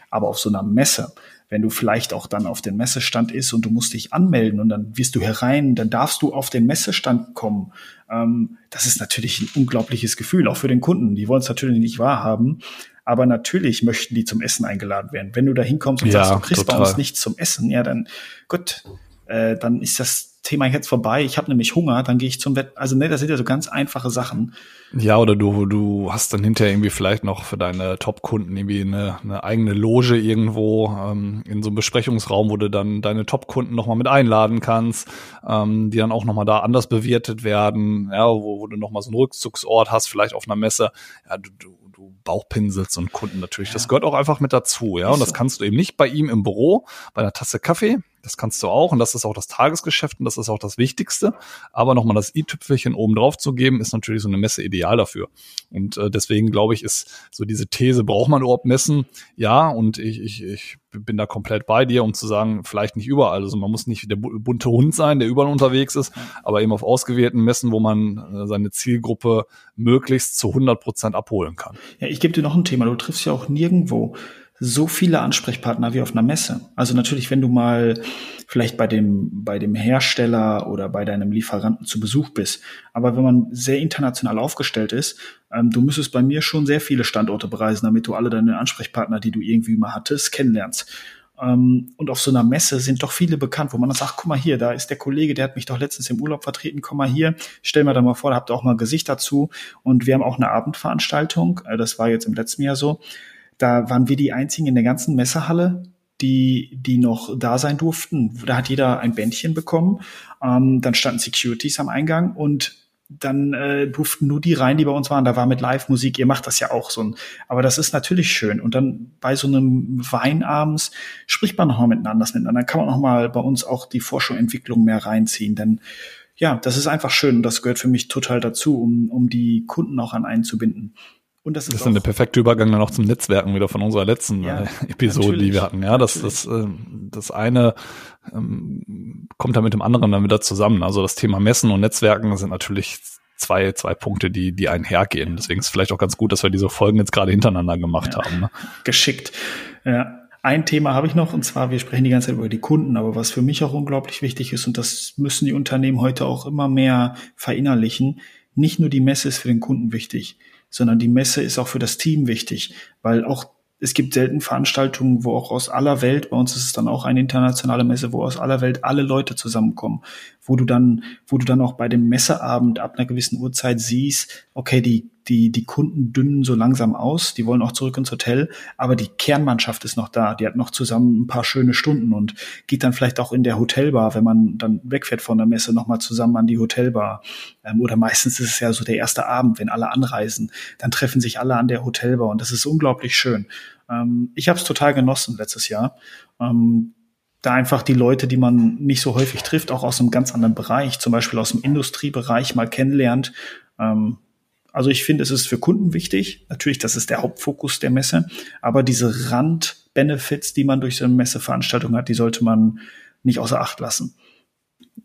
Aber auf so einer Messe, wenn du vielleicht auch dann auf den Messestand ist und du musst dich anmelden und dann wirst du herein, dann darfst du auf den Messestand kommen. Ähm, das ist natürlich ein unglaubliches Gefühl, auch für den Kunden. Die wollen es natürlich nicht wahrhaben. Aber natürlich möchten die zum Essen eingeladen werden. Wenn du da hinkommst und ja, sagst, du kriegst total. bei uns nichts zum Essen, ja, dann, gut, äh, dann ist das Thema jetzt vorbei. Ich habe nämlich Hunger, dann gehe ich zum Wett. Also ne, das sind ja so ganz einfache Sachen. Ja, oder du du hast dann hinterher irgendwie vielleicht noch für deine Top-Kunden irgendwie eine, eine eigene Loge irgendwo ähm, in so einem Besprechungsraum, wo du dann deine Top-Kunden nochmal mit einladen kannst, ähm, die dann auch nochmal da anders bewirtet werden, ja, wo, wo du nochmal so einen Rückzugsort hast, vielleicht auf einer Messe. Ja, du, du du Bauchpinselst und Kunden natürlich. Ja. Das gehört auch einfach mit dazu, ja. Und das kannst du eben nicht bei ihm im Büro, bei einer Tasse Kaffee. Das kannst du auch und das ist auch das Tagesgeschäft und das ist auch das Wichtigste. Aber nochmal das i-Tüpfelchen oben drauf zu geben, ist natürlich so eine Messe ideal dafür. Und äh, deswegen glaube ich, ist so diese These, braucht man überhaupt Messen? Ja, und ich, ich, ich bin da komplett bei dir, um zu sagen, vielleicht nicht überall. Also man muss nicht der bunte Hund sein, der überall unterwegs ist, aber eben auf ausgewählten Messen, wo man äh, seine Zielgruppe möglichst zu 100 Prozent abholen kann. Ja, ich gebe dir noch ein Thema. Du triffst ja auch nirgendwo so viele Ansprechpartner wie auf einer Messe. Also natürlich, wenn du mal vielleicht bei dem, bei dem Hersteller oder bei deinem Lieferanten zu Besuch bist. Aber wenn man sehr international aufgestellt ist, ähm, du müsstest bei mir schon sehr viele Standorte bereisen, damit du alle deine Ansprechpartner, die du irgendwie mal hattest, kennenlernst. Ähm, und auf so einer Messe sind doch viele bekannt, wo man dann sagt, guck mal hier, da ist der Kollege, der hat mich doch letztens im Urlaub vertreten, komm mal hier, stell mir da mal vor, da habt ihr auch mal Gesicht dazu. Und wir haben auch eine Abendveranstaltung, äh, das war jetzt im letzten Jahr so, da waren wir die einzigen in der ganzen Messehalle, die, die noch da sein durften. Da hat jeder ein Bändchen bekommen. Ähm, dann standen Securities am Eingang und dann äh, durften nur die rein, die bei uns waren. Da war mit Live-Musik, ihr macht das ja auch so. Aber das ist natürlich schön. Und dann bei so einem Wein abends spricht man nochmal miteinander. Dann kann man nochmal bei uns auch die Forschung, Entwicklung mehr reinziehen. Denn ja, das ist einfach schön das gehört für mich total dazu, um, um die Kunden auch an einen zu binden. Und das ist, das ist eine perfekte Übergang dann auch zum Netzwerken wieder von unserer letzten ja, äh, Episode, natürlich. die wir hatten. Ja, das, das, äh, das eine ähm, kommt da mit dem anderen dann wieder zusammen. Also das Thema Messen und Netzwerken sind natürlich zwei, zwei Punkte, die, die einhergehen. Deswegen ist es vielleicht auch ganz gut, dass wir diese Folgen jetzt gerade hintereinander gemacht ja, haben. Ne? Geschickt. Ja. Ein Thema habe ich noch, und zwar, wir sprechen die ganze Zeit über die Kunden, aber was für mich auch unglaublich wichtig ist, und das müssen die Unternehmen heute auch immer mehr verinnerlichen, nicht nur die Messe ist für den Kunden wichtig sondern die Messe ist auch für das Team wichtig, weil auch es gibt selten Veranstaltungen, wo auch aus aller Welt, bei uns ist es dann auch eine internationale Messe, wo aus aller Welt alle Leute zusammenkommen, wo du dann, wo du dann auch bei dem Messeabend ab einer gewissen Uhrzeit siehst, okay, die die, die Kunden dünnen so langsam aus, die wollen auch zurück ins Hotel, aber die Kernmannschaft ist noch da, die hat noch zusammen ein paar schöne Stunden und geht dann vielleicht auch in der Hotelbar, wenn man dann wegfährt von der Messe, nochmal zusammen an die Hotelbar. Ähm, oder meistens ist es ja so der erste Abend, wenn alle anreisen, dann treffen sich alle an der Hotelbar und das ist unglaublich schön. Ähm, ich habe es total genossen letztes Jahr. Ähm, da einfach die Leute, die man nicht so häufig trifft, auch aus einem ganz anderen Bereich, zum Beispiel aus dem Industriebereich mal kennenlernt. Ähm, also ich finde, es ist für Kunden wichtig. Natürlich, das ist der Hauptfokus der Messe. Aber diese Randbenefits, die man durch so eine Messeveranstaltung hat, die sollte man nicht außer Acht lassen.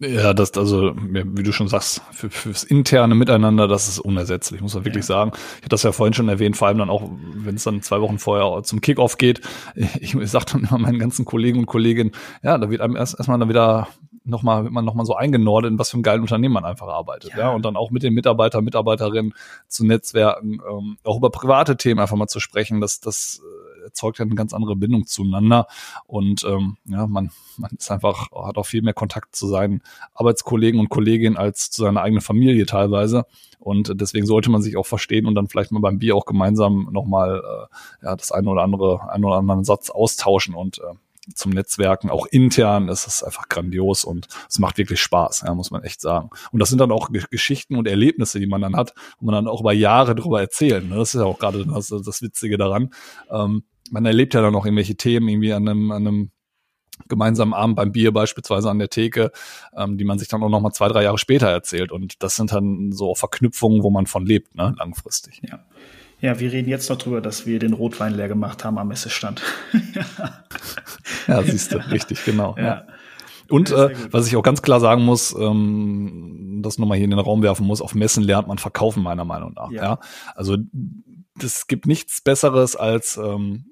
Ja, das, also, wie du schon sagst, für, fürs interne Miteinander, das ist unersetzlich, muss man wirklich ja. sagen. Ich hatte das ja vorhin schon erwähnt, vor allem dann auch, wenn es dann zwei Wochen vorher zum Kickoff geht. Ich, ich sag dann immer meinen ganzen Kollegen und Kolleginnen, ja, da wird einem erst erstmal dann wieder nochmal, wird man nochmal so eingenordet, in was für ein geiles Unternehmen man einfach arbeitet. Ja. ja. Und dann auch mit den Mitarbeitern, Mitarbeiterinnen zu Netzwerken, ähm, auch über private Themen einfach mal zu sprechen, das, das äh, erzeugt ja eine ganz andere Bindung zueinander. Und ähm, ja, man, man ist einfach, hat auch viel mehr Kontakt zu seinen Arbeitskollegen und Kolleginnen als zu seiner eigenen Familie teilweise. Und deswegen sollte man sich auch verstehen und dann vielleicht mal beim Bier auch gemeinsam nochmal äh, ja, das eine oder andere, einen oder anderen Satz austauschen und äh, zum Netzwerken, auch intern ist es einfach grandios und es macht wirklich Spaß, ja, muss man echt sagen. Und das sind dann auch Geschichten und Erlebnisse, die man dann hat, wo man dann auch über Jahre drüber erzählen. Ne? Das ist ja auch gerade das, das Witzige daran. Ähm, man erlebt ja dann auch irgendwelche Themen irgendwie an einem, an einem gemeinsamen Abend beim Bier beispielsweise an der Theke, ähm, die man sich dann auch noch mal zwei, drei Jahre später erzählt. Und das sind dann so Verknüpfungen, wo man von lebt, ne, langfristig. Ja. Ja, wir reden jetzt noch drüber, dass wir den Rotwein leer gemacht haben am Messestand. [LAUGHS] ja, siehst du, richtig, genau. Ja. ja. Und äh, was ich auch ganz klar sagen muss, ähm, das nochmal hier in den Raum werfen muss, auf Messen lernt man verkaufen, meiner Meinung nach. Ja. ja? Also es gibt nichts Besseres als ähm,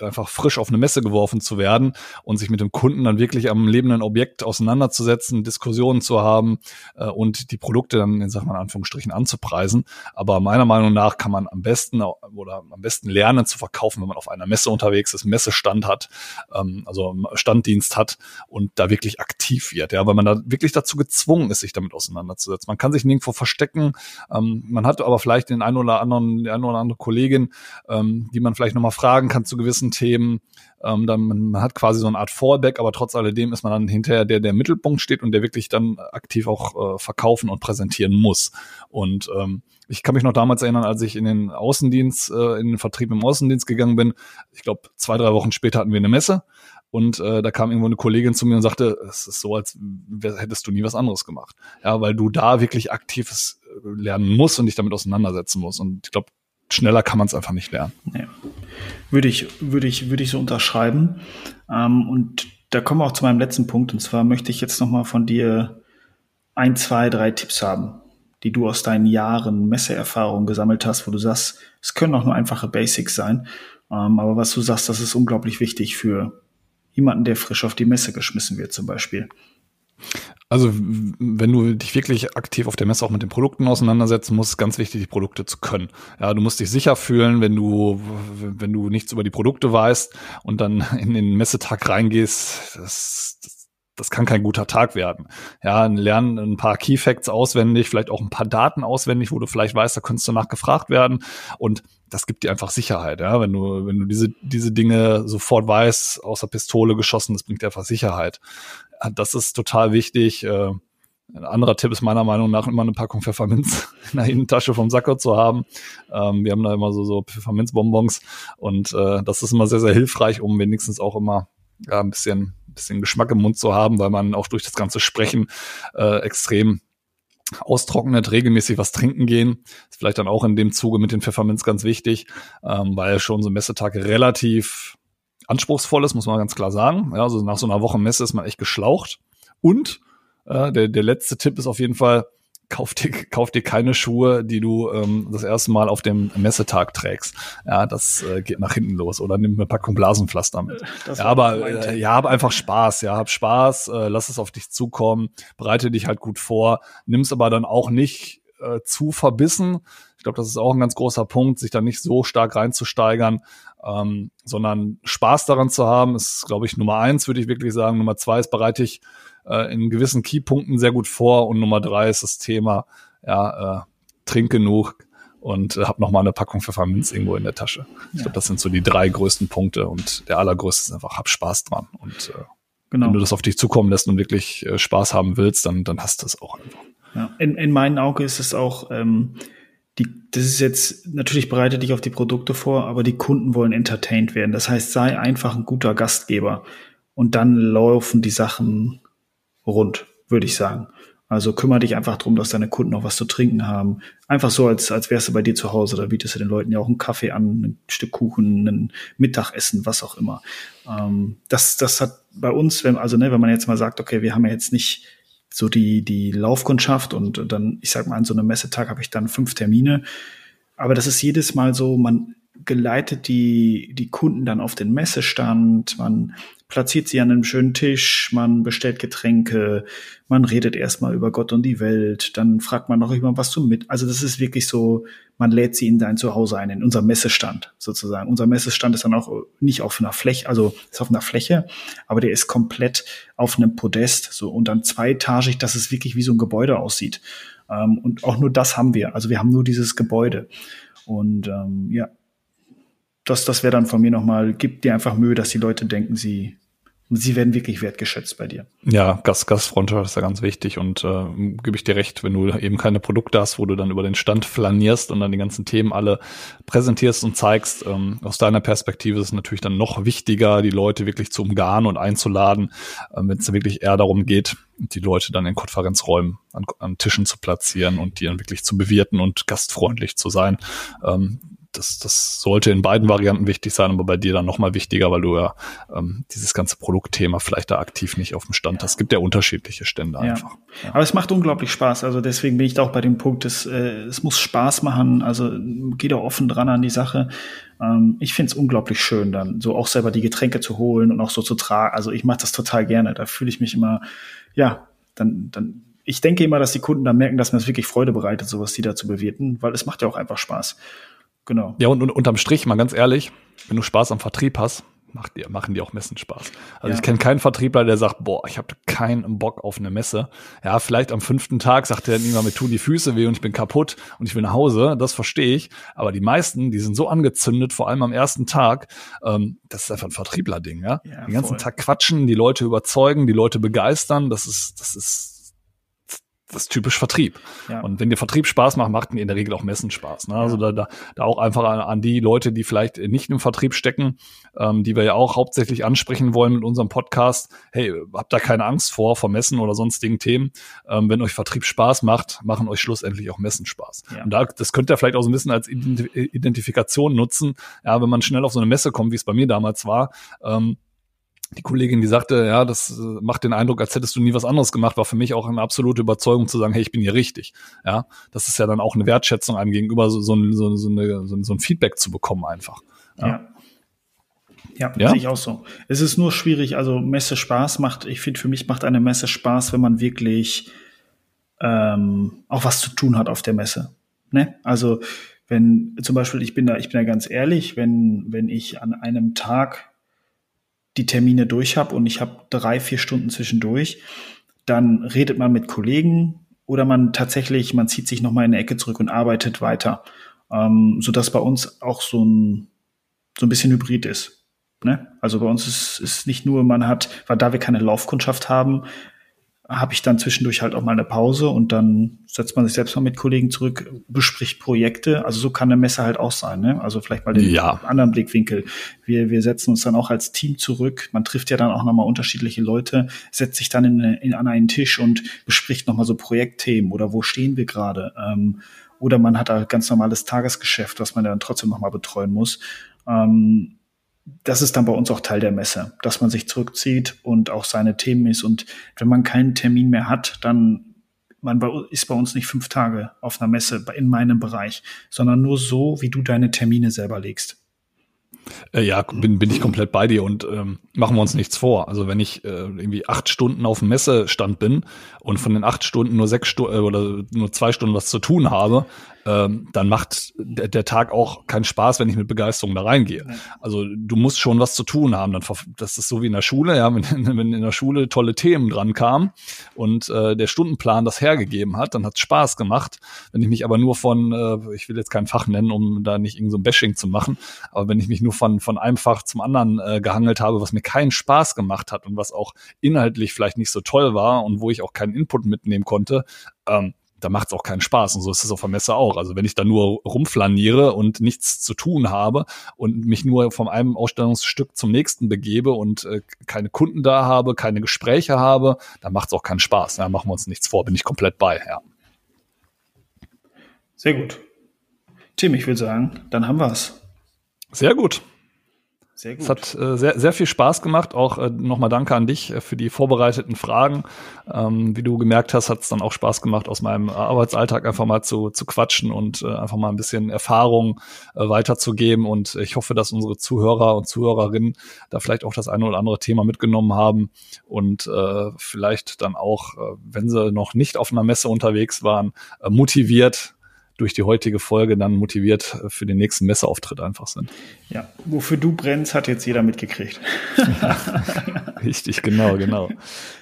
einfach frisch auf eine Messe geworfen zu werden und sich mit dem Kunden dann wirklich am lebenden Objekt auseinanderzusetzen, Diskussionen zu haben äh, und die Produkte dann in, sag mal, Anführungsstrichen anzupreisen. Aber meiner Meinung nach kann man am besten oder am besten lernen zu verkaufen, wenn man auf einer Messe unterwegs ist, Messestand hat, ähm, also Standdienst hat und da wirklich aktiv wird, ja, weil man da wirklich dazu gezwungen ist, sich damit auseinanderzusetzen. Man kann sich nirgendwo verstecken, ähm, man hat aber vielleicht den einen oder anderen, die eine oder andere Kollegin, ähm, die man vielleicht nochmal fragen kann zu gewissen Themen. Ähm, dann, man hat quasi so eine Art Fallback, aber trotz alledem ist man dann hinterher der, der Mittelpunkt steht und der wirklich dann aktiv auch äh, verkaufen und präsentieren muss. Und ähm, ich kann mich noch damals erinnern, als ich in den Außendienst, äh, in den Vertrieb im Außendienst gegangen bin. Ich glaube, zwei, drei Wochen später hatten wir eine Messe. Und äh, da kam irgendwo eine Kollegin zu mir und sagte, es ist so, als hättest du nie was anderes gemacht. Ja, weil du da wirklich aktives äh, lernen musst und dich damit auseinandersetzen musst. Und ich glaube, schneller kann man es einfach nicht lernen. Ja. Würde ich, würde ich, würde ich so unterschreiben. Ähm, und da kommen wir auch zu meinem letzten Punkt. Und zwar möchte ich jetzt nochmal von dir ein, zwei, drei Tipps haben, die du aus deinen Jahren Messeerfahrung gesammelt hast, wo du sagst, es können auch nur einfache Basics sein. Ähm, aber was du sagst, das ist unglaublich wichtig für jemanden, der frisch auf die Messe geschmissen wird, zum Beispiel. Also wenn du dich wirklich aktiv auf der Messe auch mit den Produkten auseinandersetzen musst, ganz wichtig, die Produkte zu können. Ja, du musst dich sicher fühlen, wenn du, wenn du nichts über die Produkte weißt und dann [LAUGHS] in den Messetag reingehst, das, das, das kann kein guter Tag werden. Ja, lernen ein paar Key Facts auswendig, vielleicht auch ein paar Daten auswendig, wo du vielleicht weißt, da könntest du nachgefragt werden und das gibt dir einfach Sicherheit, ja, wenn du, wenn du diese, diese Dinge sofort weißt, außer Pistole geschossen, das bringt dir einfach Sicherheit das ist total wichtig. Äh, ein anderer Tipp ist meiner Meinung nach immer eine Packung Pfefferminz [LAUGHS] in der Innentasche vom Sakko zu haben. Ähm, wir haben da immer so, so Pfefferminzbonbons und äh, das ist immer sehr, sehr hilfreich, um wenigstens auch immer ja, ein bisschen, bisschen Geschmack im Mund zu haben, weil man auch durch das ganze Sprechen äh, extrem austrocknet, regelmäßig was trinken gehen. Ist vielleicht dann auch in dem Zuge mit den Pfefferminz ganz wichtig, ähm, weil schon so ein Messetag relativ anspruchsvoll ist, muss man ganz klar sagen. Ja, also nach so einer Woche Messe ist man echt geschlaucht. Und äh, der, der letzte Tipp ist auf jeden Fall, kauf dir, [LAUGHS] kauf dir keine Schuhe, die du ähm, das erste Mal auf dem Messetag trägst. Ja, das äh, geht nach hinten los. Oder nimm eine Packung Blasenpflaster mit. Das ja, aber äh, ja, hab einfach Spaß. Ja, hab Spaß. Äh, lass es auf dich zukommen. Bereite dich halt gut vor. Nimm's aber dann auch nicht äh, zu verbissen. Ich glaube, das ist auch ein ganz großer Punkt, sich da nicht so stark reinzusteigern, ähm, sondern Spaß daran zu haben, ist, glaube ich, Nummer eins, würde ich wirklich sagen. Nummer zwei ist, bereite ich äh, in gewissen Keypunkten sehr gut vor. Und Nummer drei ist das Thema, ja, äh, trink genug und äh, habe nochmal eine Packung Pfefferminz irgendwo in der Tasche. Ich ja. glaube, das sind so die drei größten Punkte und der allergrößte ist einfach, hab Spaß dran. Und äh, genau. wenn du das auf dich zukommen lässt und wirklich äh, Spaß haben willst, dann, dann hast du es auch einfach. Ja. In, in meinen Augen ist es auch, ähm, die, das ist jetzt, natürlich bereite dich auf die Produkte vor, aber die Kunden wollen entertained werden. Das heißt, sei einfach ein guter Gastgeber und dann laufen die Sachen rund, würde ich sagen. Also kümmere dich einfach drum, dass deine Kunden auch was zu trinken haben. Einfach so, als, als wärst du bei dir zu Hause. Da bietest du den Leuten ja auch einen Kaffee an, ein Stück Kuchen, ein Mittagessen, was auch immer. Ähm, das, das hat bei uns, wenn, also ne, wenn man jetzt mal sagt, okay, wir haben ja jetzt nicht so die, die Laufkundschaft und dann, ich sag mal, an so einem Messetag habe ich dann fünf Termine. Aber das ist jedes Mal so, man geleitet die, die Kunden dann auf den Messestand, man platziert sie an einem schönen Tisch, man bestellt Getränke, man redet erstmal über Gott und die Welt, dann fragt man noch immer was zum mit. Also das ist wirklich so, man lädt sie in dein Zuhause ein, in unser Messestand sozusagen. Unser Messestand ist dann auch nicht auf einer Fläche, also ist auf einer Fläche, aber der ist komplett auf einem Podest, so und dann zweitagig, dass es wirklich wie so ein Gebäude aussieht. Ähm, und auch nur das haben wir. Also wir haben nur dieses Gebäude. Und ähm, ja, das, das wäre dann von mir nochmal, gib dir einfach Mühe, dass die Leute denken, sie, sie werden wirklich wertgeschätzt bei dir. Ja, Gast, Gastfreundschaft ist ja ganz wichtig und äh, gebe ich dir recht, wenn du eben keine Produkte hast, wo du dann über den Stand flanierst und dann die ganzen Themen alle präsentierst und zeigst, ähm, aus deiner Perspektive ist es natürlich dann noch wichtiger, die Leute wirklich zu umgarnen und einzuladen, äh, wenn es wirklich eher darum geht, die Leute dann in Konferenzräumen an, an Tischen zu platzieren und die dann wirklich zu bewirten und gastfreundlich zu sein. Ähm, das, das sollte in beiden Varianten wichtig sein, aber bei dir dann nochmal wichtiger, weil du ja ähm, dieses ganze Produktthema vielleicht da aktiv nicht auf dem Stand hast. Es gibt ja unterschiedliche Stände ja. einfach. Ja. Aber es macht unglaublich Spaß. Also deswegen bin ich da auch bei dem Punkt, es, äh, es muss Spaß machen. Also geh da offen dran an die Sache. Ähm, ich finde es unglaublich schön, dann so auch selber die Getränke zu holen und auch so zu tragen. Also ich mache das total gerne. Da fühle ich mich immer, ja, dann, dann ich denke immer, dass die Kunden dann merken, dass mir das wirklich Freude bereitet, sowas die da zu bewirten, weil es macht ja auch einfach Spaß. Genau. Ja, und, und unterm Strich, mal ganz ehrlich, wenn du Spaß am Vertrieb hast, macht dir, machen die auch Messen Spaß. Also ja. ich kenne keinen Vertriebler, der sagt, boah, ich habe keinen Bock auf eine Messe. Ja, vielleicht am fünften Tag sagt er irgendwann, mir tun die Füße weh und ich bin kaputt und ich will nach Hause. Das verstehe ich. Aber die meisten, die sind so angezündet, vor allem am ersten Tag. Ähm, das ist einfach ein Vertriebler-Ding, ja. ja Den ganzen voll. Tag quatschen, die Leute überzeugen, die Leute begeistern. Das ist, das ist das ist typisch Vertrieb. Ja. Und wenn dir Vertrieb Spaß macht, macht mir in der Regel auch Messen Spaß. Ne? Also da, da, da auch einfach an, an, die Leute, die vielleicht nicht im Vertrieb stecken, ähm, die wir ja auch hauptsächlich ansprechen wollen mit unserem Podcast. Hey, habt da keine Angst vor, vor Messen oder sonstigen Themen. Ähm, wenn euch Vertrieb Spaß macht, machen euch schlussendlich auch Messen Spaß. Ja. Und da, das könnt ihr vielleicht auch so ein bisschen als Identifikation nutzen. Ja, wenn man schnell auf so eine Messe kommt, wie es bei mir damals war, ähm, die Kollegin, die sagte, ja, das äh, macht den Eindruck, als hättest du nie was anderes gemacht, war für mich auch eine absolute Überzeugung zu sagen, hey, ich bin hier richtig. Ja, das ist ja dann auch eine Wertschätzung einem gegenüber, so, so, so, so, eine, so, so ein Feedback zu bekommen einfach. Ja. ja. Ja, ja, sehe ich auch so. Es ist nur schwierig, also Messe Spaß macht, ich finde, für mich macht eine Messe Spaß, wenn man wirklich ähm, auch was zu tun hat auf der Messe. Ne? Also wenn zum Beispiel, ich bin da, ich bin da ganz ehrlich, wenn, wenn ich an einem Tag die Termine durch habe und ich habe drei, vier Stunden zwischendurch, dann redet man mit Kollegen oder man tatsächlich, man zieht sich nochmal in eine Ecke zurück und arbeitet weiter, ähm, sodass bei uns auch so ein, so ein bisschen Hybrid ist. Ne? Also bei uns ist, ist nicht nur, man hat, weil da wir keine Laufkundschaft haben, habe ich dann zwischendurch halt auch mal eine Pause und dann setzt man sich selbst mal mit Kollegen zurück, bespricht Projekte. Also so kann eine Messe halt auch sein. Ne? Also vielleicht mal den ja. anderen Blickwinkel. Wir, wir setzen uns dann auch als Team zurück. Man trifft ja dann auch nochmal unterschiedliche Leute, setzt sich dann in, in, an einen Tisch und bespricht nochmal so Projektthemen oder wo stehen wir gerade. Ähm, oder man hat halt ganz normales Tagesgeschäft, was man dann trotzdem nochmal betreuen muss. Ähm, das ist dann bei uns auch Teil der Messe, dass man sich zurückzieht und auch seine Themen ist. Und wenn man keinen Termin mehr hat, dann man ist bei uns nicht fünf Tage auf einer Messe in meinem Bereich, sondern nur so, wie du deine Termine selber legst. Äh, ja, bin, bin ich komplett bei dir und ähm, machen wir uns nichts vor. Also wenn ich äh, irgendwie acht Stunden auf dem Messestand bin und von den acht Stunden nur sechs Stunden äh, oder nur zwei Stunden was zu tun habe, ähm, dann macht der, der, Tag auch keinen Spaß, wenn ich mit Begeisterung da reingehe. Ja. Also du musst schon was zu tun haben. Dann, das ist so wie in der Schule, ja, wenn, [LAUGHS] wenn in der Schule tolle Themen dran kamen und äh, der Stundenplan das hergegeben hat, dann hat es Spaß gemacht. Wenn ich mich aber nur von, äh, ich will jetzt kein Fach nennen, um da nicht irgend so ein Bashing zu machen, aber wenn ich mich nur von, von einem Fach zum anderen äh, gehangelt habe, was mir keinen Spaß gemacht hat und was auch inhaltlich vielleicht nicht so toll war und wo ich auch keinen Input mitnehmen konnte, ähm, da macht es auch keinen Spaß. Und so ist es auf der Messe auch. Also wenn ich da nur rumflaniere und nichts zu tun habe und mich nur von einem Ausstellungsstück zum nächsten begebe und äh, keine Kunden da habe, keine Gespräche habe, dann macht es auch keinen Spaß. Da machen wir uns nichts vor, bin ich komplett bei, ja. Sehr gut. Tim, ich würde sagen, dann haben wir es. Sehr gut. Sehr gut. Es hat äh, sehr, sehr viel Spaß gemacht. Auch äh, nochmal danke an dich äh, für die vorbereiteten Fragen. Ähm, wie du gemerkt hast, hat es dann auch Spaß gemacht, aus meinem Arbeitsalltag einfach mal zu, zu quatschen und äh, einfach mal ein bisschen Erfahrung äh, weiterzugeben. Und ich hoffe, dass unsere Zuhörer und Zuhörerinnen da vielleicht auch das eine oder andere Thema mitgenommen haben und äh, vielleicht dann auch, äh, wenn sie noch nicht auf einer Messe unterwegs waren, äh, motiviert durch die heutige Folge dann motiviert für den nächsten Messeauftritt einfach sind. Ja, wofür du brennst, hat jetzt jeder mitgekriegt. [LAUGHS] Richtig, genau, genau.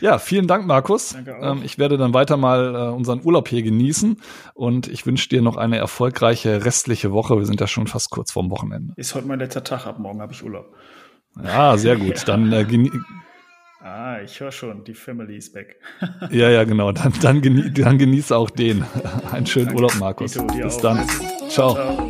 Ja, vielen Dank, Markus. Ähm, ich werde dann weiter mal äh, unseren Urlaub hier genießen und ich wünsche dir noch eine erfolgreiche restliche Woche. Wir sind ja schon fast kurz vorm Wochenende. Ist heute mein letzter Tag, ab morgen habe ich Urlaub. Ja, sehr gut. [LAUGHS] Dann äh, Ah, ich höre schon, die Family is back. [LAUGHS] ja, ja, genau. Dann, dann, genie dann genieße auch den. [LAUGHS] Einen schönen Danke. Urlaub, Markus. Bis auch. dann. Ciao. Ciao.